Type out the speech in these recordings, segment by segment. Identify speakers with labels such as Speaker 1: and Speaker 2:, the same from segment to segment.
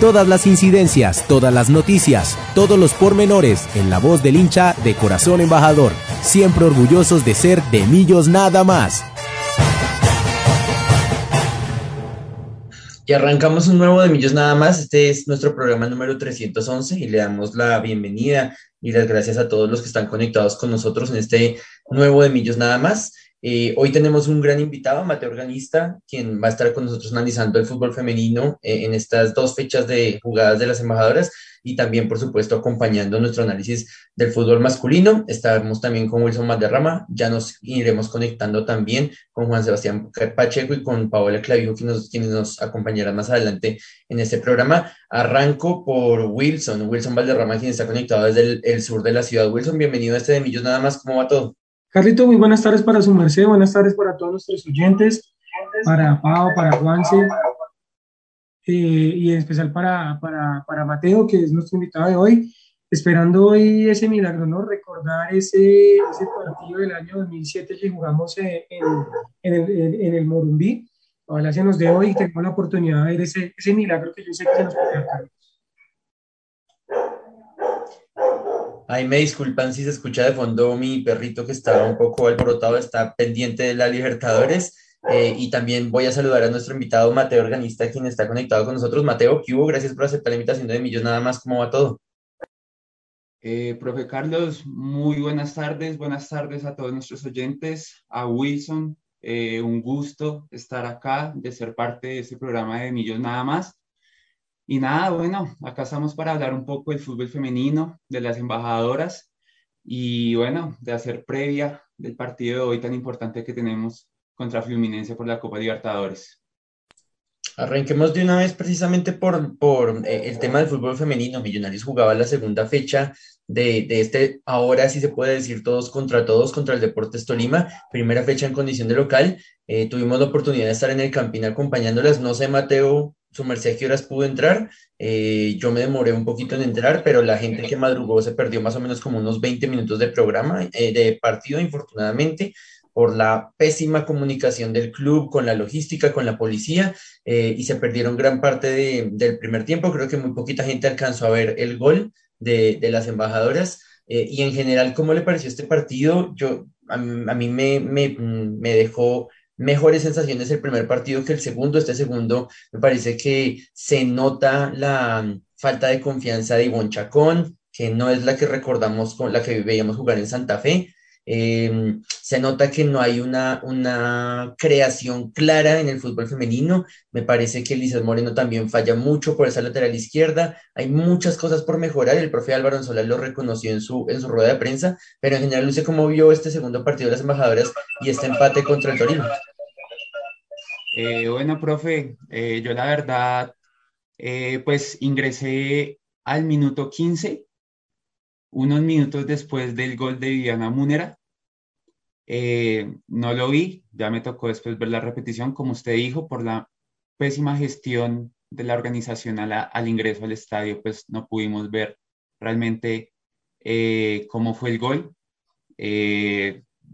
Speaker 1: Todas las incidencias, todas las noticias, todos los pormenores en la voz del hincha de Corazón Embajador. Siempre orgullosos de ser de Millos nada más.
Speaker 2: Y arrancamos un nuevo de Millos Nada más. Este es nuestro programa número 311 y le damos la bienvenida y las gracias a todos los que están conectados con nosotros en este nuevo de Millos Nada más. Eh, hoy tenemos un gran invitado, Mateo Organista, quien va a estar con nosotros analizando el fútbol femenino eh, en estas dos fechas de jugadas de las embajadoras y también, por supuesto, acompañando nuestro análisis del fútbol masculino. Estaremos también con Wilson Valderrama, ya nos iremos conectando también con Juan Sebastián Pacheco y con Paola Clavijo, quienes nos, acompañarán más adelante en este programa. Arranco por Wilson, Wilson Valderrama, quien está conectado desde el, sur de la ciudad. Wilson, bienvenido a este de Millos Nada más, ¿cómo va todo?
Speaker 3: Carlito, muy buenas tardes para su merced, buenas tardes para todos nuestros oyentes, para Pau, para Juanse, eh, y en especial para, para, para, Mateo, que es nuestro invitado de hoy, esperando hoy ese milagro, ¿no? Recordar ese, ese partido del año 2007 que jugamos en, el, en el Morumbí. Ojalá se nos dé hoy y tengamos la oportunidad de ver ese, ese milagro que yo sé que se nos puede dar.
Speaker 2: Ahí me disculpan si se escucha de fondo mi perrito que está un poco alborotado, está pendiente de la Libertadores. Eh, y también voy a saludar a nuestro invitado Mateo Organista, quien está conectado con nosotros. Mateo, ¿qué hubo? Gracias por aceptar la invitación de Millos. Nada más, ¿cómo va todo?
Speaker 4: Eh, profe Carlos, muy buenas tardes. Buenas tardes a todos nuestros oyentes, a Wilson. Eh, un gusto estar acá, de ser parte de este programa de Millos Nada más. Y nada, bueno, acá estamos para hablar un poco del fútbol femenino, de las embajadoras y bueno, de hacer previa del partido de hoy tan importante que tenemos contra Fluminense por la Copa Libertadores.
Speaker 2: Arranquemos de una vez precisamente por, por eh, el tema del fútbol femenino. Millonarios jugaba la segunda fecha de, de, este, ahora sí se puede decir todos contra todos, contra el Deportes Tolima, primera fecha en condición de local. Eh, tuvimos la oportunidad de estar en el Campín acompañándolas. No sé, Mateo, su merced a qué horas pudo entrar. Eh, yo me demoré un poquito en entrar, pero la gente que madrugó se perdió más o menos como unos 20 minutos de programa, eh, de partido, infortunadamente, por la pésima comunicación del club con la logística, con la policía, eh, y se perdieron gran parte del primer tiempo. Creo que muy poquita gente alcanzó a ver el gol de, las embajadoras. y en general, ¿cómo le pareció este partido? Yo, a, mí me, me dejó mejores sensaciones el primer partido que el segundo. Este segundo me parece que se nota la falta de confianza de Ivonne Chacón, que no es la que recordamos con la que veíamos jugar en Santa Fe. Em, se nota que no hay una, una creación clara en el fútbol femenino. Me parece que Lizeth Moreno también falla mucho por esa lateral izquierda. Hay muchas cosas por mejorar. El profe Álvaro Anzola lo reconoció en su, en su rueda de prensa, pero en general, Luce, ¿cómo vio este segundo partido de las embajadoras y este empate contra el Torino?
Speaker 4: Eh, bueno, profe, eh, yo la verdad, eh, pues ingresé al minuto 15, unos minutos después del gol de Viviana Múnera. no lo vi, ya me tocó después ver la repetición, como usted dijo, por la pésima gestión de la organización al ingreso al estadio, pues no pudimos ver realmente cómo fue el gol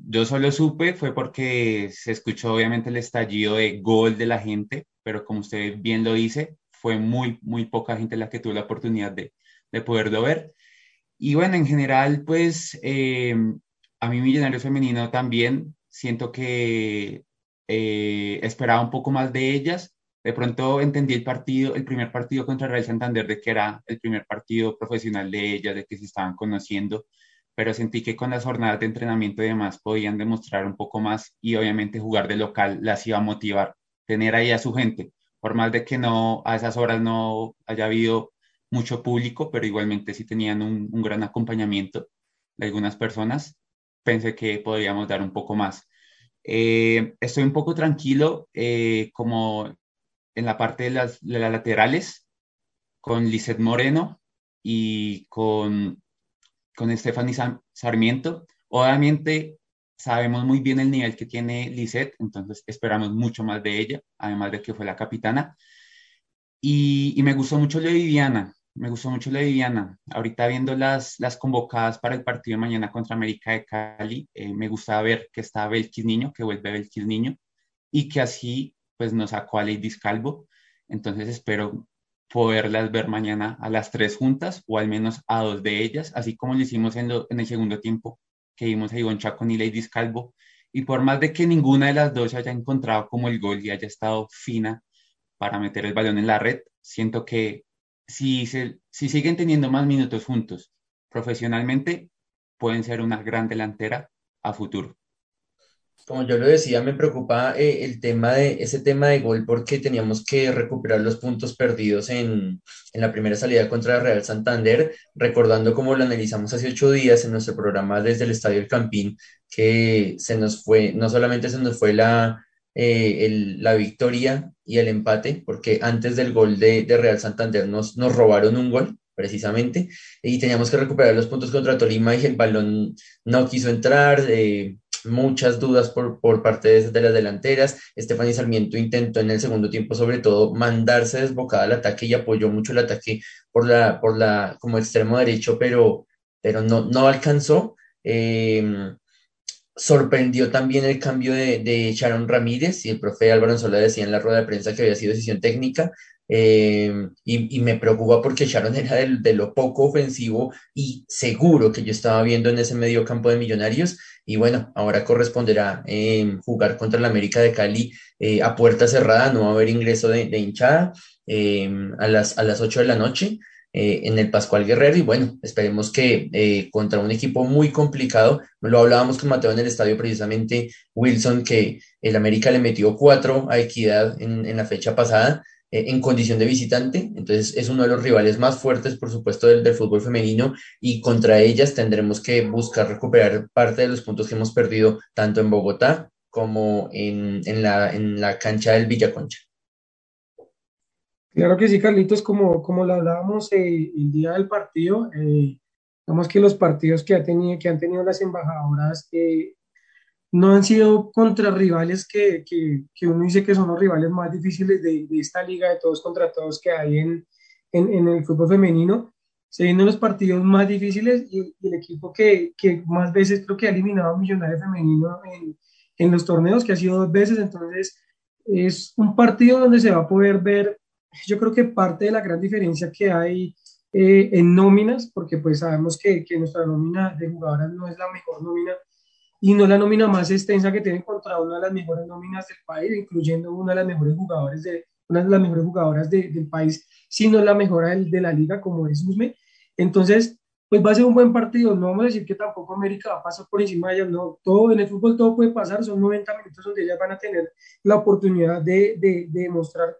Speaker 4: yo solo supe fue porque se escuchó obviamente el estallido de gol de la gente, pero como usted bien lo dice, fue muy, muy poca gente la que tuvo la oportunidad de, de poderlo ver. Y bueno, en general, pues eh, a mí Millonario Femenino también siento que eh, esperaba un poco más de ellas. De pronto entendí el partido, el primer partido contra Real Santander, de que era el primer partido profesional de ellas, de que se estaban conociendo pero sentí que con las jornadas de entrenamiento y demás podían demostrar un poco más y obviamente jugar de local las iba a motivar, tener ahí a su gente, por más de que no a esas horas no haya habido mucho público, pero igualmente sí tenían un, gran acompañamiento de algunas personas, pensé que podríamos dar un poco más. Eh, estoy un poco tranquilo, eh, como en la parte de las, laterales con Lizeth Moreno y con, con Stephanie Sarmiento. Obviamente sabemos muy bien el nivel que tiene Lisette, entonces esperamos mucho más de ella, además de que fue la capitana. Y, y me gustó mucho lo de Viviana, me gustó mucho lo de Viviana. Ahorita viendo las, las convocadas para el partido de mañana contra América de Cali, eh, me gusta ver que está Belkis Niño, que vuelve Belkis Niño, y que así pues nos sacó a Lady Calvo. Entonces espero poderlas ver mañana a las tres juntas o al menos a dos de ellas, así como lo hicimos en, en el segundo tiempo que vimos a Ivonne Chacón y Lady Calvo. Y por más de que ninguna de las dos haya encontrado como el gol y haya estado fina para meter el balón en la red, siento que si, se, si siguen teniendo más minutos juntos profesionalmente, pueden ser una gran delantera a futuro.
Speaker 2: Como yo lo decía, me preocupa eh, el tema de ese tema de gol porque teníamos que recuperar los puntos perdidos en, en, la primera salida contra Real Santander, recordando como lo analizamos hace ocho días en nuestro programa desde el Estadio El Campín, que se nos fue, no solamente se nos fue la, eh, el, la victoria y el empate, porque antes del gol de, de Real Santander nos, nos robaron un gol, precisamente, y teníamos que recuperar los puntos contra Tolima y el balón no quiso entrar. Eh, muchas dudas por, por parte de, de las delanteras. Estefany Sarmiento intentó en el segundo tiempo, sobre todo, mandarse desbocada al ataque y apoyó mucho el ataque por la, por la, como extremo derecho, pero, pero no, no alcanzó. Em, sorprendió también el cambio de, de, Sharon Ramírez y el profe Álvaro Anzola decía en la rueda de prensa que había sido decisión técnica. Em, y, me preocupa porque Sharon era de, de, lo poco ofensivo y seguro que yo estaba viendo en ese medio campo de Millonarios y bueno, ahora corresponderá eh, jugar contra el América de Cali eh, a puerta cerrada, no va a haber ingreso de, hinchada eh, a, las, a las 8 de la noche en el Pascual Guerrero. Y bueno, esperemos que contra un equipo muy complicado, lo hablábamos con Mateo en el estadio precisamente, Wilson, que el América le metió cuatro a Equidad en, la fecha pasada. Eh, en condición de visitante, entonces es uno de los rivales más fuertes, por supuesto, del, del, fútbol femenino y contra ellas tendremos que buscar recuperar parte de los puntos que hemos perdido tanto en Bogotá como en, en, la, en la cancha del Villaconcha.
Speaker 3: Claro que sí, Carlitos, como, como lo hablábamos eh, el día del partido, eh, digamos que los partidos que, ha tenido, que han tenido las embajadoras eh, no han sido contra rivales que, que, que, uno dice que son los rivales más difíciles de, de esta liga de todos contra todos que hay en, en, en, el fútbol femenino. Se vienen los partidos más difíciles y, y el equipo que, que, más veces creo que ha eliminado a Millonarios Femenino en, en los torneos, que ha sido dos veces. Entonces, es un partido donde se va a poder ver, yo creo que parte de la gran diferencia que hay eh, en nóminas, porque pues sabemos que, que nuestra nómina de jugadoras no es la mejor nómina y no la nómina más extensa que tiene contra una de las mejores nóminas del país, incluyendo una de las mejores jugadores de una de las mejores jugadoras de, del país, sino la mejor de, de, la liga como es Usme. Entonces, pues va a ser un buen partido. No vamos a decir que tampoco América va a pasar por encima de ellas. No, todo en el fútbol todo puede pasar. Son 90 minutos donde ellas van a tener la oportunidad de, de, de demostrar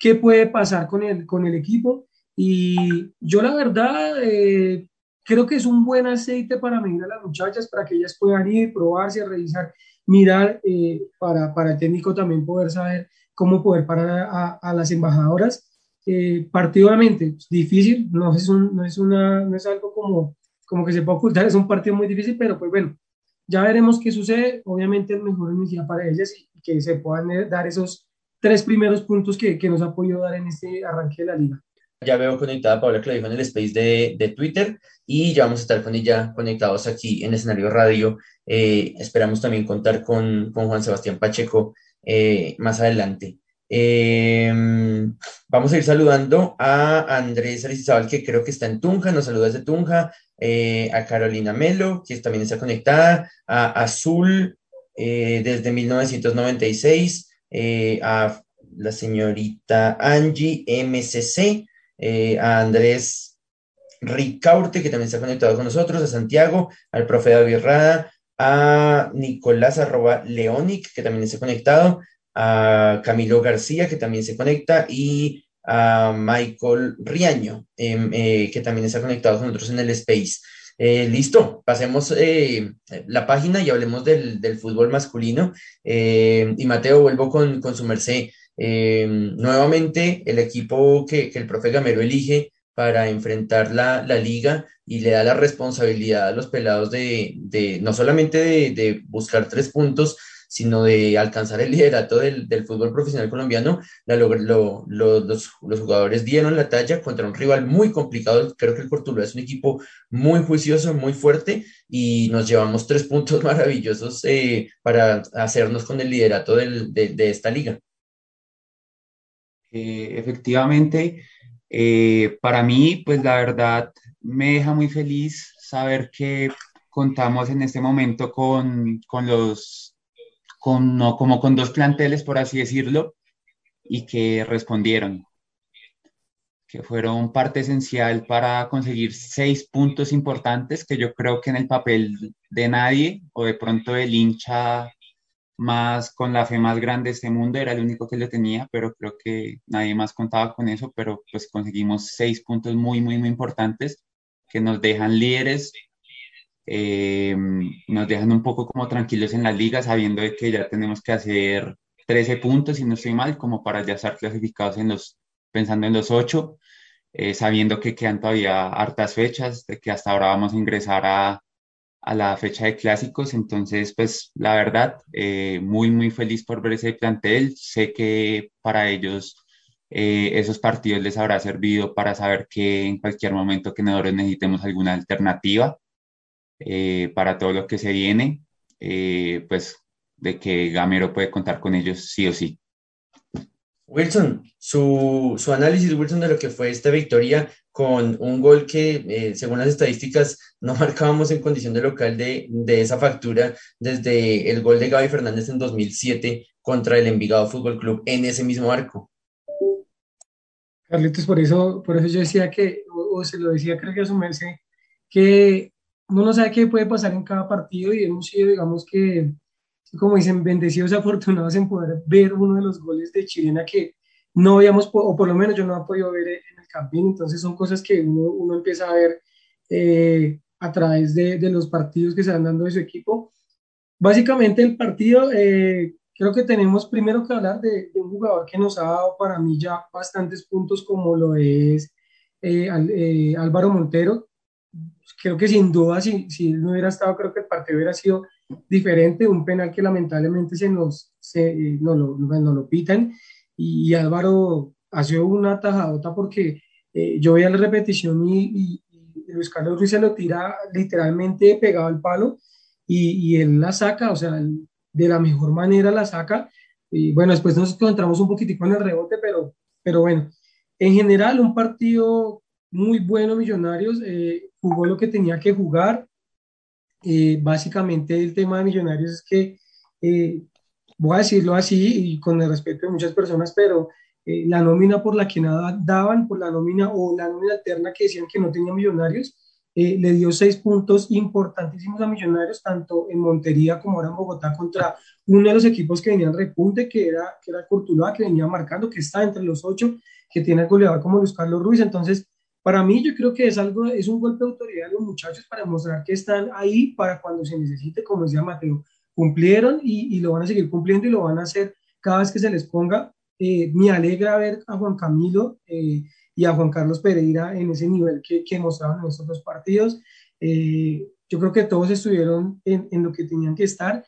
Speaker 3: qué puede pasar con el, con el equipo. Y yo la verdad, eh, Creo que es un buen aceite para medir a las muchachas, para que ellas puedan ir, probarse, revisar, mirar, eh, para, para el técnico también poder saber cómo poder parar a, a las embajadoras. Eh, partidamente, difícil, no es, un, no, es una, no es algo como, como que se puede ocultar, es un partido muy difícil, pero pues bueno, ya veremos qué sucede. Obviamente el mejor inicio para ellas y que se puedan eh, dar esos tres primeros puntos que, que nos ha podido dar en este arranque de la liga.
Speaker 2: Ya veo conectada a Paula que lo dijo en el space de, de, Twitter y ya vamos a estar con ella conectados aquí en escenario radio. Eh, esperamos también contar con, con, Juan Sebastián Pacheco eh, más adelante. Eh, vamos a ir saludando a Andrés Arizabal, que creo que está en Tunja, nos saluda desde Tunja, eh, a Carolina Melo, que también está conectada, a Azul desde 1996, a la señorita Angie MCC, eh, a Andrés Ricaurte, que también está conectado con nosotros, a Santiago, al profe David Rada, a Nicolás arroba Leonic, que también está conectado, a Camilo García, que también se conecta, y a Michael Riaño, em, eh, que también está conectado con nosotros en el Space. Eh, listo, pasemos eh, la página y hablemos del, del fútbol masculino. Eh, y Mateo, vuelvo con, con su merced. nuevamente, el equipo que, que el profe Gamero elige para enfrentar la, la, liga y le da la responsabilidad a los pelados de, de no solamente de, buscar tres puntos, sino de alcanzar el liderato del, del fútbol profesional colombiano, la, lo, lo, los, los, jugadores dieron la talla contra un rival muy complicado. Creo que el Cortuluá es un equipo muy juicioso, muy fuerte y nos llevamos tres puntos maravillosos eh, para hacernos con el liderato de, de, esta liga.
Speaker 4: Eh, efectivamente, eh, para mí, pues la verdad me deja muy feliz saber que contamos en este momento con, con los, no, como con dos planteles, por así decirlo, y que respondieron, que fueron parte esencial para conseguir seis puntos importantes que yo creo que en el papel de nadie o de pronto del hincha más con la fe más grande de este mundo, era el único que lo tenía, pero creo que nadie más contaba con eso, pero pues conseguimos seis puntos muy, muy, muy importantes que nos dejan líderes, eh, nos dejan un poco como tranquilos en la liga, sabiendo de que ya tenemos que hacer 13 puntos, si no estoy mal, como para ya estar clasificados en los, pensando en los 8, eh, sabiendo que quedan todavía hartas fechas, de que hasta ahora vamos a ingresar a a la fecha de clásicos. Entonces, pues la verdad, eh, muy, muy feliz por ver ese plantel. Sé que para ellos eh, esos partidos les habrá servido para saber que en cualquier momento que nosotros necesitemos alguna alternativa eh, para todo lo que se viene, pues de que Gamero puede contar con ellos sí o sí.
Speaker 2: Wilson, su, su, análisis, Wilson, de lo que fue esta victoria con un gol que, eh, según las estadísticas, no marcábamos en condición de local de, de, esa factura desde el gol de Gaby Fernández en 2007 contra el Envigado Fútbol Club en ese mismo arco.
Speaker 3: Carlitos, por eso, por eso yo decía que, o, se lo decía creo que a su merced, que uno no sabe qué puede pasar en cada partido y hemos sido, digamos que, como dicen, bendecidos afortunados en poder ver uno de los goles de Chilena que no habíamos, o por lo menos yo no he podido ver en el campín, entonces son cosas que uno, uno empieza a ver eh, a través de, de, los partidos que se van dando de su equipo. Básicamente el partido, eh, creo que tenemos primero que hablar de, un jugador que nos ha dado para mí ya bastantes puntos como lo es eh, Álvaro Montero. Creo que sin duda, si, si no hubiera estado, creo que el partido hubiera sido diferente, un penal que lamentablemente se nos, se, eh, no, lo, no lo pitan y, Álvaro hace una tajadota porque eh, yo veía la repetición y, y, Luis Carlos Ruiz se lo tira literalmente pegado al palo y, y él la saca, o sea, de la mejor manera la saca. Y bueno, después nos encontramos un poquitico en el rebote, pero, pero bueno, en general un partido muy bueno, Millonarios, eh, jugó lo que tenía que jugar, eh, básicamente el tema de Millonarios es que, eh, voy a decirlo así y con el respeto de muchas personas, pero eh, la nómina por la que nada daban, por la nómina o la nómina alterna que decían que no tenía Millonarios, le dio seis puntos importantísimos a Millonarios, tanto en Montería como ahora en Bogotá, contra uno de los equipos que venían repunte, que era, que era Cortuluá, que venía marcando, que está entre los ocho, que tiene el goleador como Luis Carlos Ruiz. Entonces, para mí yo creo que es algo, es un golpe de autoridad de los muchachos para mostrar que están ahí para cuando se necesite, como decía Mateo, cumplieron y, y lo van a seguir cumpliendo y lo van a hacer cada vez que se les ponga. Eh, me alegra ver a Juan Camilo eh, y a Juan Carlos Pereira en ese nivel que, que mostraron en estos dos partidos. Eh, yo creo que todos estuvieron en, en, lo que tenían que estar.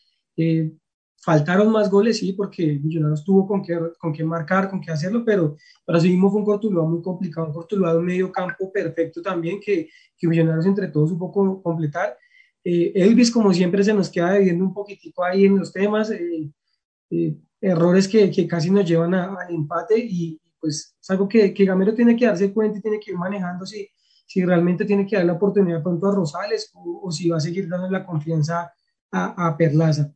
Speaker 3: Faltaron más goles, sí, porque Millonarios tuvo con qué, con qué marcar, con qué hacerlo, pero para sí mismo fue un Cortuluá muy complicado, un Cortuluá de un medio campo perfecto también, que, que Millonarios entre todos supo completar. Eh, Elvis, como siempre, se nos queda debiendo un poquitico ahí en los temas, eh, eh, errores que, que, casi nos llevan al empate y pues es algo que, que, Gamero tiene que darse cuenta y tiene que ir manejando si, si realmente tiene que dar la oportunidad pronto a Rosales o, o si va a seguir dando la confianza a, a Perlaza.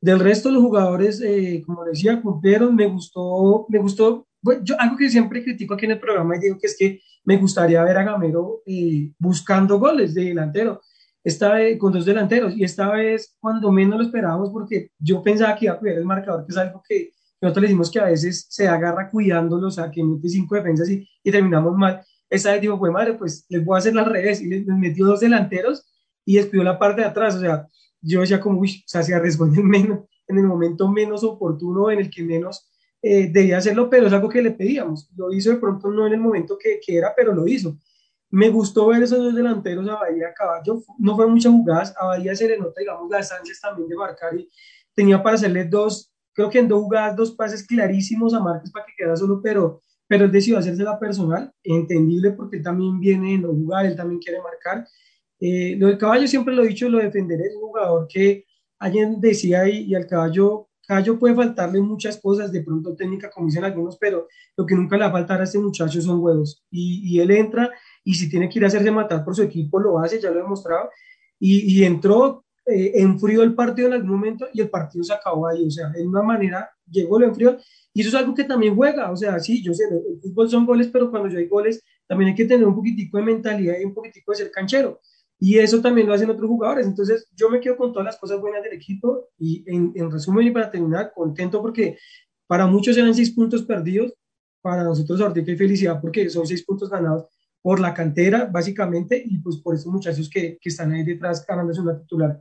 Speaker 3: Del resto, los jugadores, eh, como decía, cumplieron. Me gustó, me gustó. Bueno, yo algo que siempre critico aquí en el programa y digo que es que me gustaría ver a Gamero eh, buscando goles de delantero. Esta vez con dos delanteros y esta vez cuando menos lo esperábamos porque yo pensaba que iba a cuidar el marcador, que es algo que nosotros le decimos que a veces se agarra cuidándolo, o sea, que mete cinco defensas y, y terminamos mal. Esta vez digo, pues madre, pues les voy a hacer al revés y les, les metió dos delanteros y despidió la parte de atrás, o sea, yo decía como, uy, o sea, se arriesgó en el, menos, en el momento menos oportuno, en el que menos eh, debía hacerlo, pero es algo que le pedíamos. Lo hizo de pronto no en el momento que, que era, pero lo hizo. Me gustó ver esos dos delanteros, a Bahía Caballo. No fueron muchas jugadas. A Bahía se le nota, digamos, las ansias también de marcar y tenía para hacerle dos, creo que en dos jugadas, dos pases clarísimos a Márquez para que quedara solo, pero, pero él decidió hacerse la personal, entendible porque él también viene en no jugar, él también quiere marcar. Eh, lo del caballo siempre lo he dicho, lo defenderé, es un jugador que alguien decía y, y al caballo Caballo puede faltarle muchas cosas, de pronto técnica, como dicen algunos, pero lo que nunca le va a faltar a este muchacho son huevos. Y, y él entra y si tiene que ir a hacerse matar por su equipo, lo hace, ya lo he demostrado. Y, y entró, eh, enfrió el partido en algún momento y el partido se acabó ahí. O sea, de una manera llegó, lo enfrió. Y eso es algo que también juega. O sea, sí, yo sé, el fútbol son goles, pero cuando yo hay goles, también hay que tener un poquitico de mentalidad y un poquitico de ser canchero. Y eso también lo hacen otros jugadores. Entonces, yo me quedo con todas las cosas buenas del equipo y en, en resumen y para terminar, contento porque para muchos eran seis puntos perdidos, para nosotros ahorita hay felicidad porque son seis puntos ganados por la cantera, básicamente, y pues por esos muchachos que, que están ahí detrás ganándose una titular.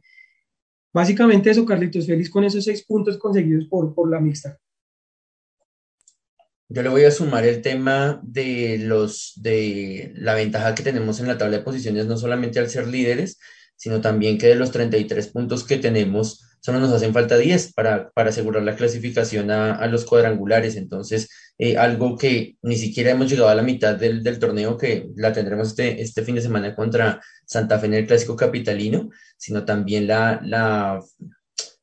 Speaker 3: Básicamente eso, Carlitos, feliz con esos seis puntos conseguidos por, por la mixta.
Speaker 2: Yo le voy a sumar el tema de los de la ventaja que tenemos en la tabla de posiciones, no solamente al ser líderes, sino también que de los 33 puntos que tenemos, solo nos hacen falta 10 para, para asegurar la clasificación a, a los cuadrangulares. Entonces, eh, algo que ni siquiera hemos llegado a la mitad del, del, torneo, que la tendremos este, este fin de semana contra Santa Fe en el Clásico Capitalino, sino también la, la,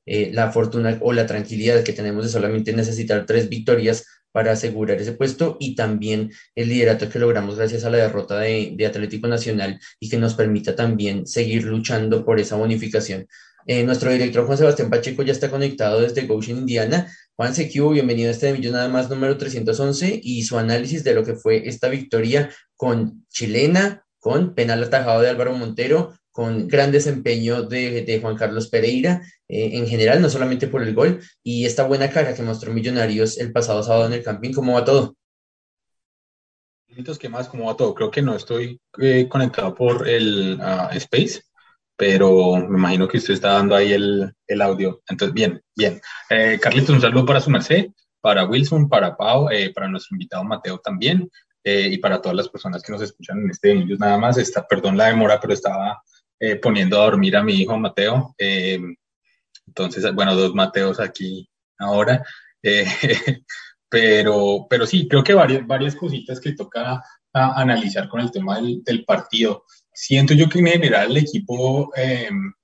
Speaker 2: eh, la fortuna o la tranquilidad que tenemos de solamente necesitar tres victorias para asegurar ese puesto y también el liderato que logramos gracias a la derrota de, Atlético Nacional y que nos permita también seguir luchando por esa bonificación. Eh, nuestro director Juan Sebastián Pacheco ya está conectado desde Goshen, Indiana. Juan Sequiu, bienvenido a este de Millón Nada más número 311 y su análisis de lo que fue esta victoria con chilena, con penal atajado de Álvaro Montero, con gran desempeño de, de Juan Carlos Pereira eh, en general, no solamente por el gol, y esta buena cara que mostró Millonarios el pasado sábado en el camping. ¿Cómo va todo?
Speaker 5: ¿Qué más? ¿Cómo va todo? Creo que no estoy eh, conectado por el uh, Space, pero me imagino que usted está dando ahí el, el audio. Entonces, bien, bien. Eh, Carlitos, un saludo para su merced, para Wilson, para Pau, eh, para nuestro invitado Mateo también, eh, y para todas las personas que nos escuchan en este video. Nada más, está, perdón la demora, pero estaba eh, poniendo a dormir a mi hijo Mateo. Eh, entonces, bueno, dos Mateos aquí ahora. Eh, pero, pero sí, creo que varias, varias cositas que toca analizar con el tema del, partido. Siento yo que en general el equipo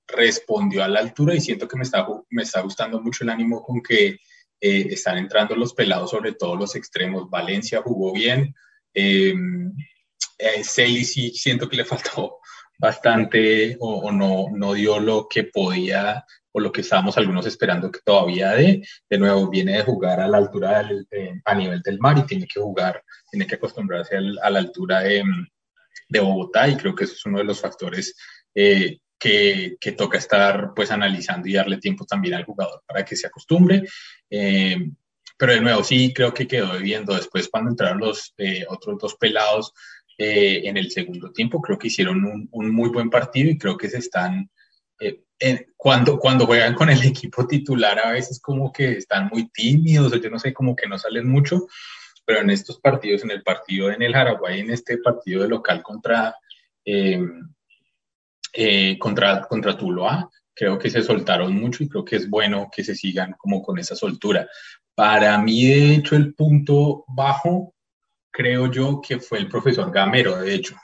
Speaker 5: respondió a la altura y siento que me está, me está gustando mucho el ánimo con que están entrando los pelados, sobre todo los extremos. Valencia jugó bien. Eh, sí siento que le faltó bastante o, o, no, no dio lo que podía o lo que estábamos algunos esperando que todavía de. De nuevo, viene de jugar a la altura del, eh, a nivel del mar y tiene que jugar, tiene que acostumbrarse al, a la altura de, de, Bogotá y creo que eso es uno de los factores eh, que, que, toca estar pues analizando y darle tiempo también al jugador para que se acostumbre. Eh, pero de nuevo, sí creo que quedó viendo después cuando entraron los eh, otros dos pelados eh, en el segundo tiempo. Creo que hicieron un, muy buen partido y creo que se están, eh, en, cuando, cuando juegan con el equipo titular a veces como que están muy tímidos o yo no sé, como que no salen mucho, pero en estos partidos, en el partido en el Jaraguay, en este partido de local contra, eh, eh, contra, contra Tuluá, creo que se soltaron mucho y creo que es bueno que se sigan como con esa soltura. Para mí, de hecho, el punto bajo creo yo que fue el profesor Gamero, de hecho,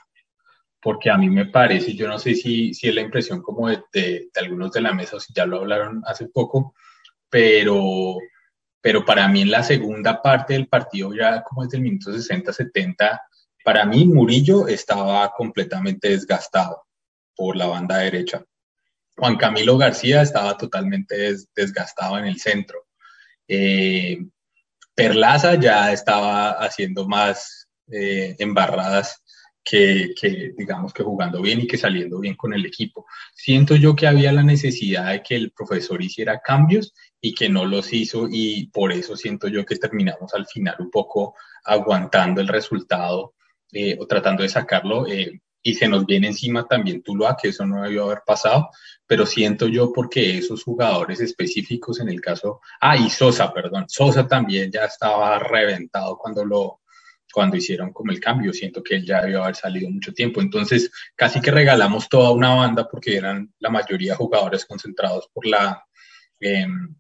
Speaker 5: porque a mí me parece, yo no sé si, si es la impresión como de, de, algunos de la mesa o si ya lo hablaron hace poco, pero, pero para mí en la segunda parte del partido, ya como desde el minuto 60-70, para mí Murillo estaba completamente desgastado por la banda derecha. Juan Camilo García estaba totalmente des, desgastado en el centro. Eh, Perlaza ya estaba haciendo más eh, embarradas que, que, digamos, que jugando bien y que saliendo bien con el equipo. Siento yo que había la necesidad de que el profesor hiciera cambios y que no los hizo y por eso siento yo que terminamos al final un poco aguantando el resultado eh, o tratando de sacarlo. Eh, y se nos viene encima también Tuluá, que eso no debió haber pasado, pero siento yo porque esos jugadores específicos en el caso, ah, y Sosa, perdón, Sosa también ya estaba reventado cuando lo, cuando hicieron como el cambio, siento que él ya debió haber salido mucho tiempo, entonces casi que regalamos toda una banda porque eran la mayoría jugadores concentrados por la, em,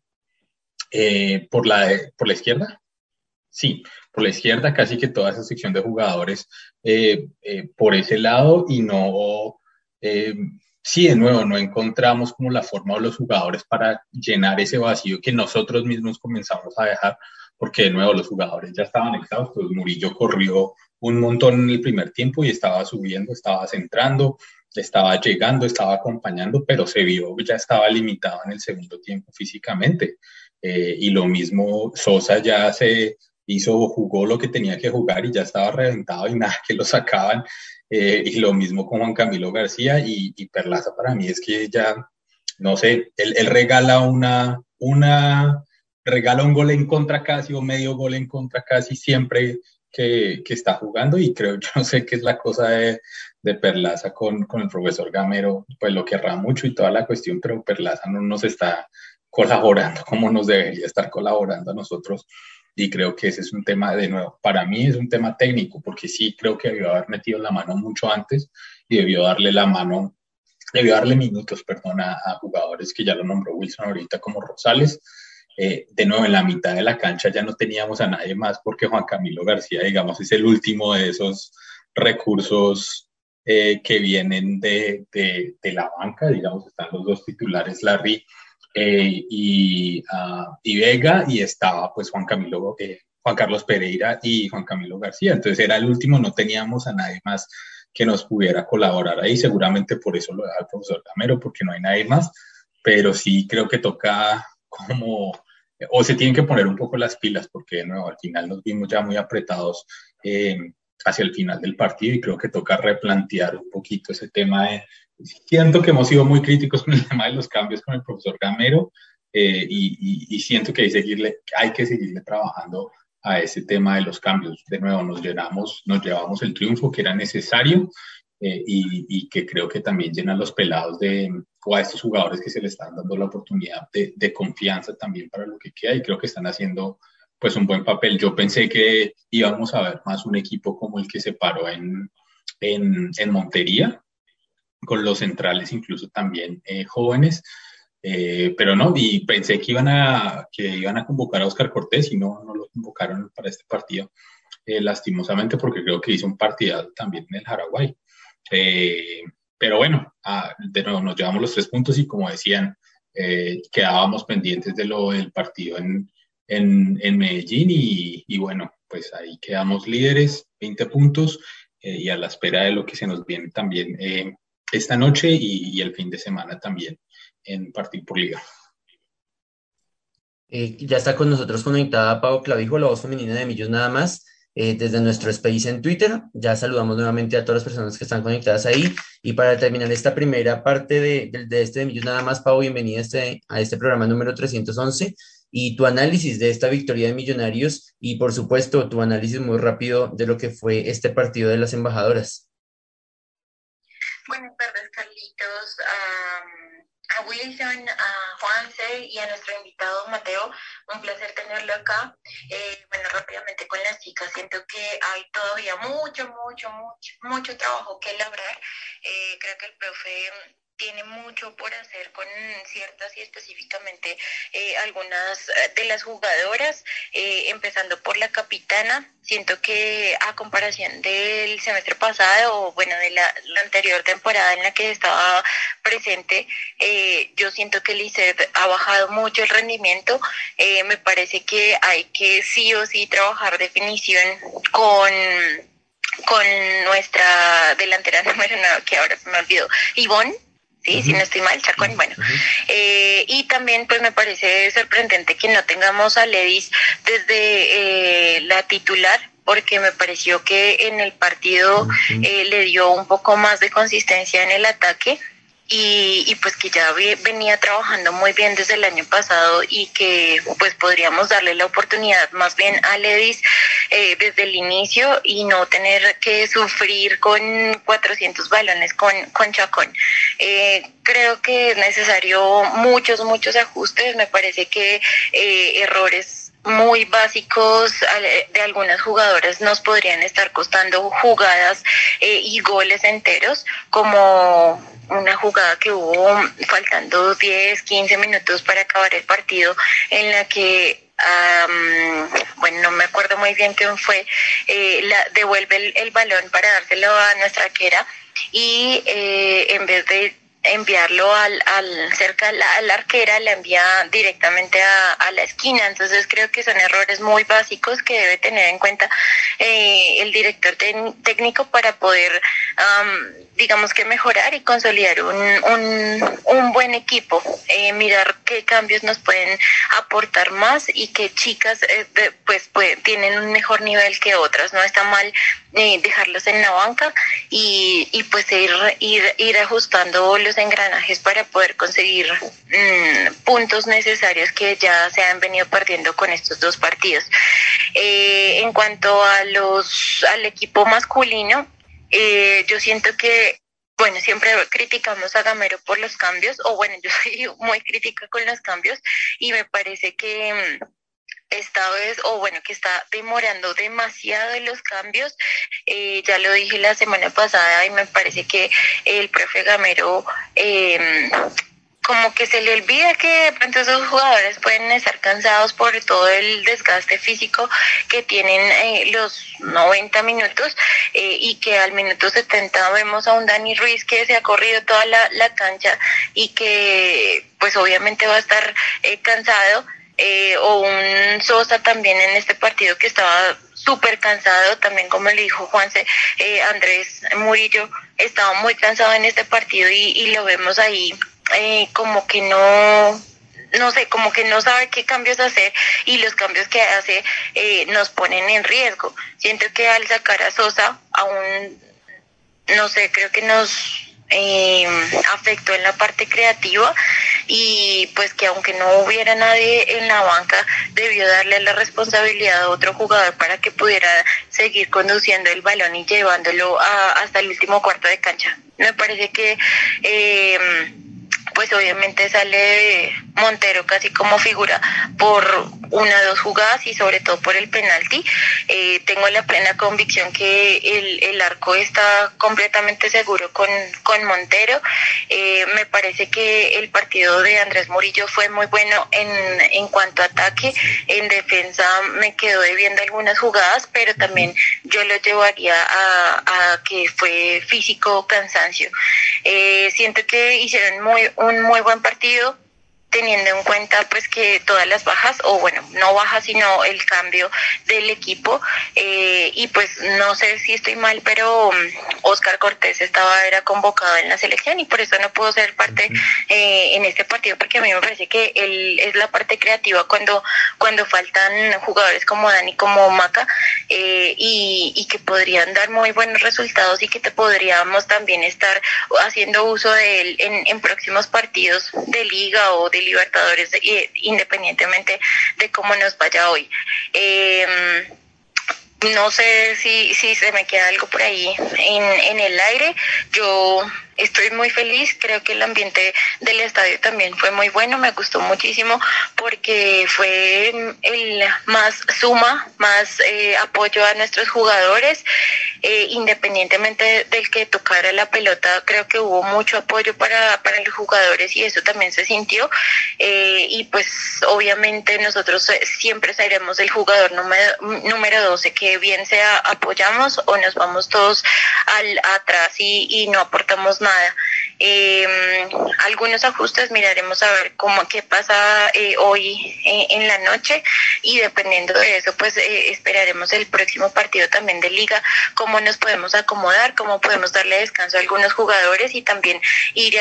Speaker 5: eh, por la, por la izquierda, sí, por la izquierda casi que toda esa sección de jugadores eh, eh, por ese lado y no, eh, sí, de nuevo, no encontramos como la forma de los jugadores para llenar ese vacío que nosotros mismos comenzamos a dejar, porque de nuevo los jugadores ya estaban exhaustos. Murillo corrió un montón en el primer tiempo y estaba subiendo, estaba centrando, estaba llegando, estaba acompañando, pero se vio ya estaba limitado en el segundo tiempo físicamente. y lo mismo Sosa ya se hizo, jugó lo que tenía que jugar y ya estaba reventado y nada que lo sacaban. Eh, y lo mismo con Juan Camilo García y, Perlaza para mí es que ya, no sé, él, regala una, una, regala un gol en contra casi o medio gol en contra casi siempre que, que, está jugando y creo, yo no sé qué es la cosa de, de Perlaza con, con, el profesor Gamero, pues lo querrá mucho y toda la cuestión, pero Perlaza no nos está colaborando como nos debería estar colaborando a nosotros y creo que ese es un tema, de nuevo, para mí es un tema técnico, porque sí creo que debió haber metido la mano mucho antes y debió darle la mano, debió darle minutos, perdón, a, jugadores que ya lo nombró Wilson ahorita como Rosales. Eh, de nuevo, en la mitad de la cancha ya no teníamos a nadie más porque Juan Camilo García, digamos, es el último de esos recursos eh, que vienen de, de, de, la banca, digamos, están los dos titulares, Larry eh, y, uh, y, Vega y estaba pues Juan Camilo, eh, Juan Carlos Pereira y Juan Camilo García. Entonces era el último, no teníamos a nadie más que nos pudiera colaborar ahí. Seguramente por eso lo da el profesor Gamero, porque no hay nadie más, pero sí creo que toca como, o se tienen que poner un poco las pilas, porque de nuevo al final nos vimos ya muy apretados. Eh, hacia el final del partido y creo que toca replantear un poquito ese tema de siento que hemos sido muy críticos con el tema de los cambios con el profesor Gamero eh, y, siento que hay, seguirle, hay que seguirle trabajando a ese tema de los cambios. De nuevo, nos, llenamos, nos llevamos el triunfo que era necesario eh, y, que creo que también llena los pelados de, o a estos jugadores que se le están dando la oportunidad de, de confianza también para lo que queda y creo que están haciendo pues un buen papel. Yo pensé que íbamos a ver más un equipo como el que se paró en, en, en Montería, con los centrales incluso también eh, jóvenes, eh, pero no, y pensé que iban, a, que iban a convocar a Oscar Cortés y no, no lo convocaron para este partido, eh, lastimosamente porque creo que hizo un partido también en el Paraguay. pero bueno, de nuevo nos llevamos los tres puntos y como decían, quedábamos pendientes de lo del partido en, en, en Medellín y, y, bueno, pues ahí quedamos líderes, 20 puntos y a la espera de lo que se nos viene también esta noche y, el fin de semana también en Partir por Liga.
Speaker 2: Eh, ya está con nosotros conectada Pau Clavijo, la voz femenina de Millos Nada más, eh, desde nuestro space en Twitter. Ya saludamos nuevamente a todas las personas que están conectadas ahí. Y para terminar esta primera parte de, este de Millos Nada más, Pau, bienvenida este, a este programa número 311 y tu análisis de esta victoria de Millonarios y por supuesto tu análisis muy rápido de lo que fue este partido de las embajadoras.
Speaker 6: Tardes, Carlitos, a Wilson, a Juanse y a nuestro invitado Mateo. Un placer tenerlo acá. Eh, bueno, rápidamente con las chicas, siento que hay todavía mucho, mucho, mucho, mucho trabajo que lograr. Eh, creo que el profe tiene mucho por hacer con ciertas y específicamente eh, algunas eh, de las jugadoras, eh, empezando por la capitana. Siento que a comparación del semestre pasado o bueno, de la, anterior temporada en la que estaba presente, yo siento que Lizeth ha bajado mucho el rendimiento. me parece que hay que sí o sí trabajar definición con con nuestra delantera número 9, que ahora se me olvidó, Ivonne, ¿sí? Si no estoy mal, Chacón, bueno. Eh, y también pues me parece sorprendente que no tengamos a Ledis desde eh, la titular, porque me pareció que en el partido eh, le dio un poco más de consistencia en el ataque. Y, pues que ya venía trabajando muy bien desde el año pasado y que pues podríamos darle la oportunidad más bien a Ledis eh, desde el inicio y no tener que sufrir con 400 balones con, con Chacón. Eh, creo que es necesario muchos, muchos ajustes. Me parece que eh, errores muy básicos de algunas jugadoras nos podrían estar costando jugadas y goles enteros como una jugada que hubo faltando 10, 15 minutos para acabar el partido en la que bueno, no me acuerdo muy bien quién fue, eh, la, devuelve el, balón para dárselo a nuestra arquera y eh, en vez de enviarlo al, al cerca a la, arquera, la envía directamente a, la esquina. Entonces creo que son errores muy básicos que debe tener en cuenta eh, el director técnico para poder digamos que mejorar y consolidar un, un, un buen equipo, eh, mirar qué cambios nos pueden aportar más y qué chicas eh, pues, pues tienen un mejor nivel que otras. No está mal eh, dejarlos en la banca y, y pues ir, ir, ir ajustando los engranajes para poder conseguir mm, puntos necesarios que ya se han venido perdiendo con estos dos partidos. en cuanto a los al equipo masculino, eh, yo siento que, bueno, siempre criticamos a Gamero por los cambios, o bueno, yo soy muy crítica con los cambios y me parece que mm, esta vez, o bueno, que está demorando demasiado en los cambios. Eh, ya lo dije la semana pasada y me parece que el profe Gamero eh, como que se le olvida que de pronto esos jugadores pueden estar cansados por todo el desgaste físico que tienen eh, los 90 minutos eh, y que al minuto 70 vemos a un Dani Ruiz que se ha corrido toda la, la cancha y que pues obviamente va a estar eh, cansado o un Sosa también en este partido que estaba súper cansado, también como le dijo Juanse, Andrés Murillo estaba muy cansado en este partido y, y lo vemos ahí eh, como que no, no sé, como que no sabe qué cambios hacer y los cambios que hace eh, nos ponen en riesgo. Siento que al sacar a Sosa, aún, no sé, creo que nos eh, afectó en la parte creativa y pues que aunque no hubiera nadie en la banca, debió darle la responsabilidad a otro jugador para que pudiera seguir conduciendo el balón y llevándolo hasta el último cuarto de cancha. Me parece que... Eh, pues obviamente sale Montero casi como figura por una o dos jugadas y sobre todo por el penalti. Eh, tengo la plena convicción que el, el, arco está completamente seguro con, con Montero. Eh, me parece que el partido de Andrés Murillo fue muy bueno en, en cuanto a ataque. En defensa me quedó debiendo algunas jugadas, pero también yo lo llevaría a, a que fue físico cansancio. Eh, siento que hicieron muy un muy buen partido teniendo en cuenta pues que todas las bajas o bueno no bajas sino el cambio del equipo eh, y pues no sé si estoy mal pero Oscar um, Cortés estaba era convocado en la selección y por eso no pudo ser parte eh, en este partido porque a mí me parece que él es la parte creativa cuando cuando faltan jugadores como Dani como Maca eh, y, y que podrían dar muy buenos resultados y que te podríamos también estar haciendo uso de él en, en próximos partidos de liga o de Libertadores, independientemente de cómo nos vaya hoy. Eh, no sé si, si se me queda algo por ahí en, en el aire. Yo estoy muy feliz, creo que el ambiente del estadio también fue muy bueno, me gustó muchísimo porque fue el más suma, más eh, apoyo a nuestros jugadores, eh, independientemente del que tocara la pelota, creo que hubo mucho apoyo para, para los jugadores y eso también se sintió eh, y pues obviamente nosotros siempre seremos el jugador número, número 12 que bien sea apoyamos o nos vamos todos al atrás y, y no aportamos nada. Eh, algunos ajustes miraremos a ver cómo qué pasa eh, hoy eh, en la noche y dependiendo de eso pues eh, esperaremos el próximo partido también de liga cómo nos podemos acomodar cómo podemos darle descanso a algunos jugadores y también ir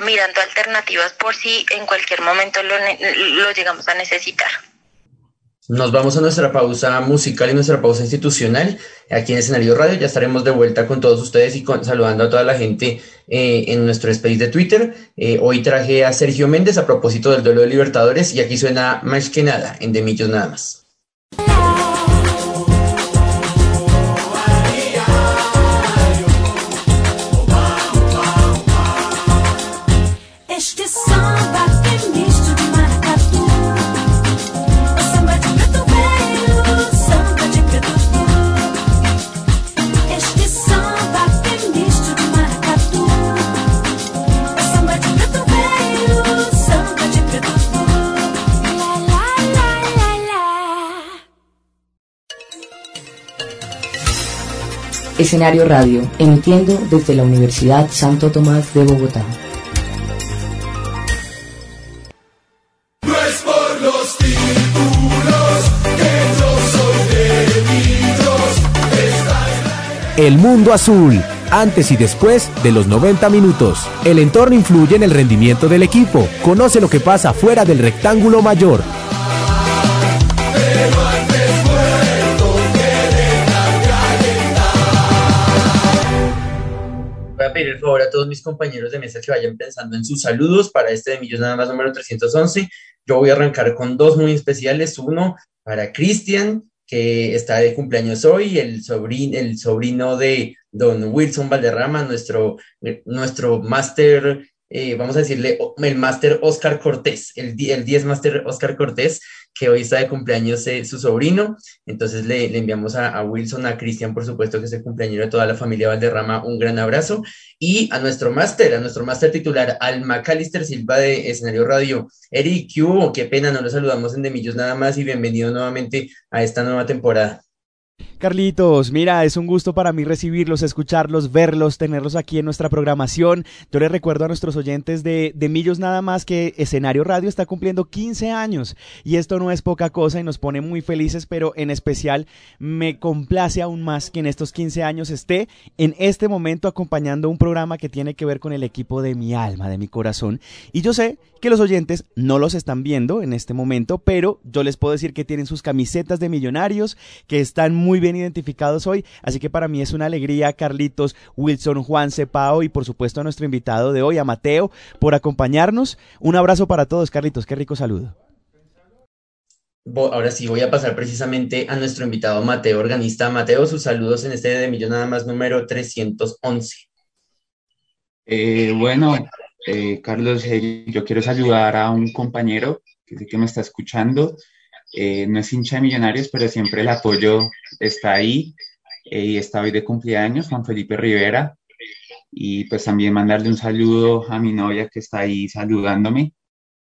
Speaker 6: mirando alternativas por si en cualquier momento lo, lo llegamos a necesitar.
Speaker 2: Nos vamos a nuestra pausa musical y nuestra pausa institucional. Aquí en Escenario Radio ya estaremos de vuelta con todos ustedes y saludando a toda la gente eh, en nuestro space de Twitter. Eh, hoy traje a Sergio Méndez a propósito del duelo de Libertadores y aquí suena más que nada en De Millos nada más.
Speaker 7: Escenario Radio, emitiendo desde la Universidad Santo Tomás de Bogotá.
Speaker 1: El mundo azul, antes y después de los 90 minutos. El entorno influye en el rendimiento del equipo. Conoce lo que pasa fuera del rectángulo mayor.
Speaker 2: Pedir el favor a todos mis compañeros de mesa que vayan pensando en sus saludos para este de Millos nada más número 311. Yo voy a arrancar con dos muy especiales. Uno para Cristian, que está de cumpleaños hoy, el sobrino, el sobrino de don Wilson Valderrama, nuestro, nuestro máster, eh, vamos a decirle, el máster Oscar Cortés, el, el 10 máster Oscar Cortés, que hoy está de cumpleaños eh, su sobrino. Entonces le, enviamos a, Wilson, a Cristian, por supuesto, que es el cumpleaños de toda la familia Valderrama, un gran abrazo. Y a nuestro máster, a nuestro máster titular, al Macalister Silva de Escenario Radio. Eric, ¿qué Qué pena, no lo saludamos en Demillos nada más y bienvenido nuevamente a esta nueva temporada.
Speaker 8: Carlitos, mira, es un gusto para mí recibirlos, escucharlos, verlos, tenerlos aquí en nuestra programación. Yo les recuerdo a nuestros oyentes de, de Millos nada más que Escenario Radio está cumpliendo 15 años y esto no es poca cosa y nos pone muy felices, pero en especial me complace aún más que en estos 15 años esté en este momento acompañando un programa que tiene que ver con el equipo de mi alma, de mi corazón. Y yo sé que los oyentes no los están viendo en este momento, pero yo les puedo decir que tienen sus camisetas de millonarios, que están muy bien identificados hoy. Así que para mí es una alegría, Carlitos, Wilson, Juan, Cepao y por supuesto a nuestro invitado de hoy, a Mateo, por acompañarnos. Un abrazo para todos, Carlitos. Qué rico saludo.
Speaker 2: Ahora sí, voy a pasar precisamente a nuestro invitado Mateo, organista. Mateo, sus saludos en este de Millón Nada Más número 311.
Speaker 4: Eh, bueno, eh, Carlos, eh, yo quiero saludar a un compañero que sé que me está escuchando. Eh, no es hincha de Millonarios, pero siempre el apoyo está ahí eh, y está hoy de cumpleaños, Juan Felipe Rivera. Y pues también mandarle un saludo a mi novia que está ahí saludándome,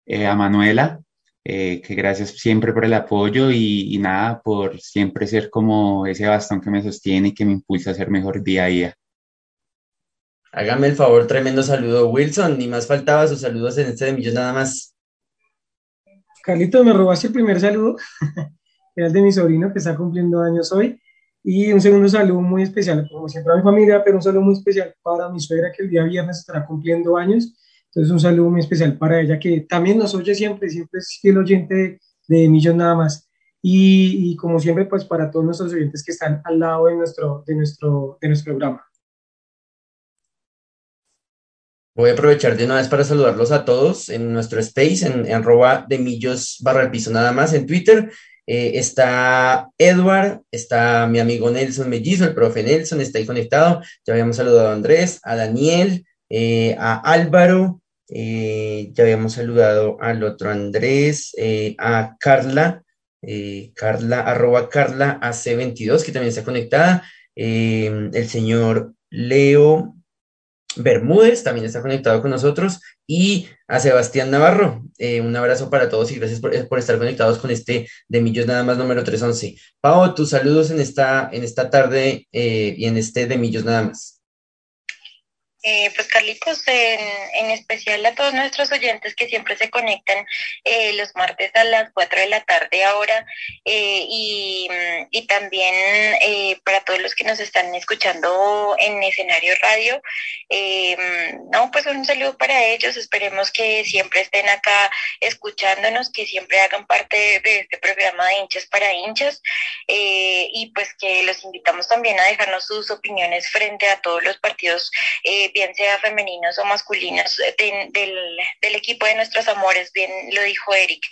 Speaker 4: eh, a Manuela, que gracias siempre por el apoyo y, nada, por siempre ser como ese bastón que me sostiene y que me impulsa a ser mejor día a día.
Speaker 2: Hágame el favor, tremendo saludo, Wilson. Ni más faltaba sus saludos en este de Millos nada más.
Speaker 3: Carlitos, me robaste el primer saludo, que es de mi sobrino que está cumpliendo años hoy. Y un segundo saludo muy especial, como siempre a mi familia, pero un saludo muy especial para mi suegra que el día viernes estará cumpliendo años. Entonces, un saludo muy especial para ella, que también nos oye siempre, siempre es fiel oyente de, de Millón nada más. Y, y, como siempre, pues para todos nuestros oyentes que están al lado de nuestro, de nuestro, de nuestro programa.
Speaker 2: Voy a aprovechar de una vez para saludarlos a todos en nuestro space, en, en arroba de millos barra el piso nada más en Twitter. Eh, está Edward, está mi amigo Nelson Mellizo, el profe Nelson, está ahí conectado. Ya habíamos saludado a Andrés, a Daniel, eh, a Álvaro, eh, ya habíamos saludado al otro Andrés, a Carla, Carla, arroba Carla AC22, que también está conectada. el señor Leo Bermúdez también está conectado con nosotros y a Sebastián Navarro. Eh, un abrazo para todos y gracias por, por, estar conectados con este de Millos Nada más número 311. Pau, tus saludos en esta, en esta tarde eh, y en este de Millos Nada más.
Speaker 6: Eh, pues Carlitos, en, en, especial a todos nuestros oyentes que siempre se conectan eh, los martes a las 4 de la tarde ahora eh, y, y, también para todos los que nos están escuchando en escenario radio, no, pues un saludo para ellos, esperemos que siempre estén acá escuchándonos, que siempre hagan parte de este programa de hinchas para hinchas y pues que los invitamos también a dejarnos sus opiniones frente a todos los partidos bien sea femeninos o masculinos, eh, del, equipo de nuestros amores, bien lo dijo Eric.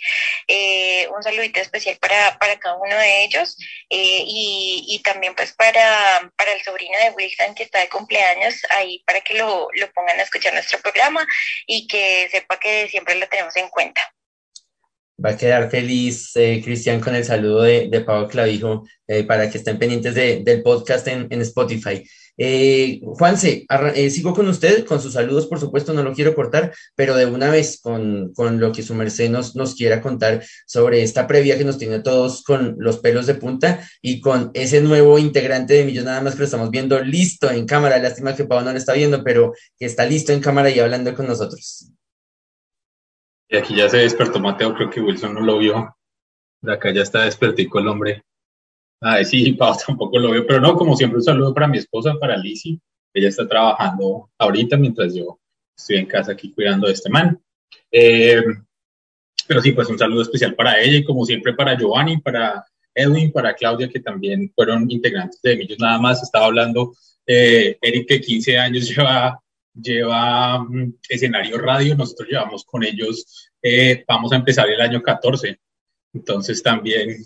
Speaker 6: Eh, un saludito especial para, cada uno de ellos eh, y, también pues para, para el sobrino de Wilson que está de cumpleaños, ahí para que lo, pongan a escuchar nuestro programa y que sepa que siempre lo tenemos en cuenta.
Speaker 2: Va a quedar feliz, Cristian, con el saludo de, de Pablo Clavijo para que estén pendientes del podcast en, en Spotify. Eh, Juanse, eh, sigo con usted, con sus saludos, por supuesto, no lo quiero cortar, pero de una vez con, lo que su merced nos, nos quiera contar sobre esta previa que nos tiene todos con los pelos de punta y con ese nuevo integrante de Millos, nada más que lo estamos viendo listo en cámara. Lástima que Pau no lo está viendo, pero que está listo en cámara y hablando con nosotros.
Speaker 5: Y aquí ya se despertó Mateo, creo que Wilson no lo vio. De acá ya está despertico el hombre. Ay, sí, Pau tampoco lo veo, pero no, como siempre, un saludo para mi esposa, para Lizzie. Ella está trabajando ahorita mientras yo estoy en casa aquí cuidando de este man. Eh, pero sí, pues un saludo especial para ella y como siempre para Giovanni, para Edwin, para Claudia, que también fueron integrantes de Millos. Nada más estaba hablando eh, Eric, que 15 años lleva, lleva mm, escenario radio, nosotros llevamos con ellos, eh, vamos a empezar el año 14. Entonces también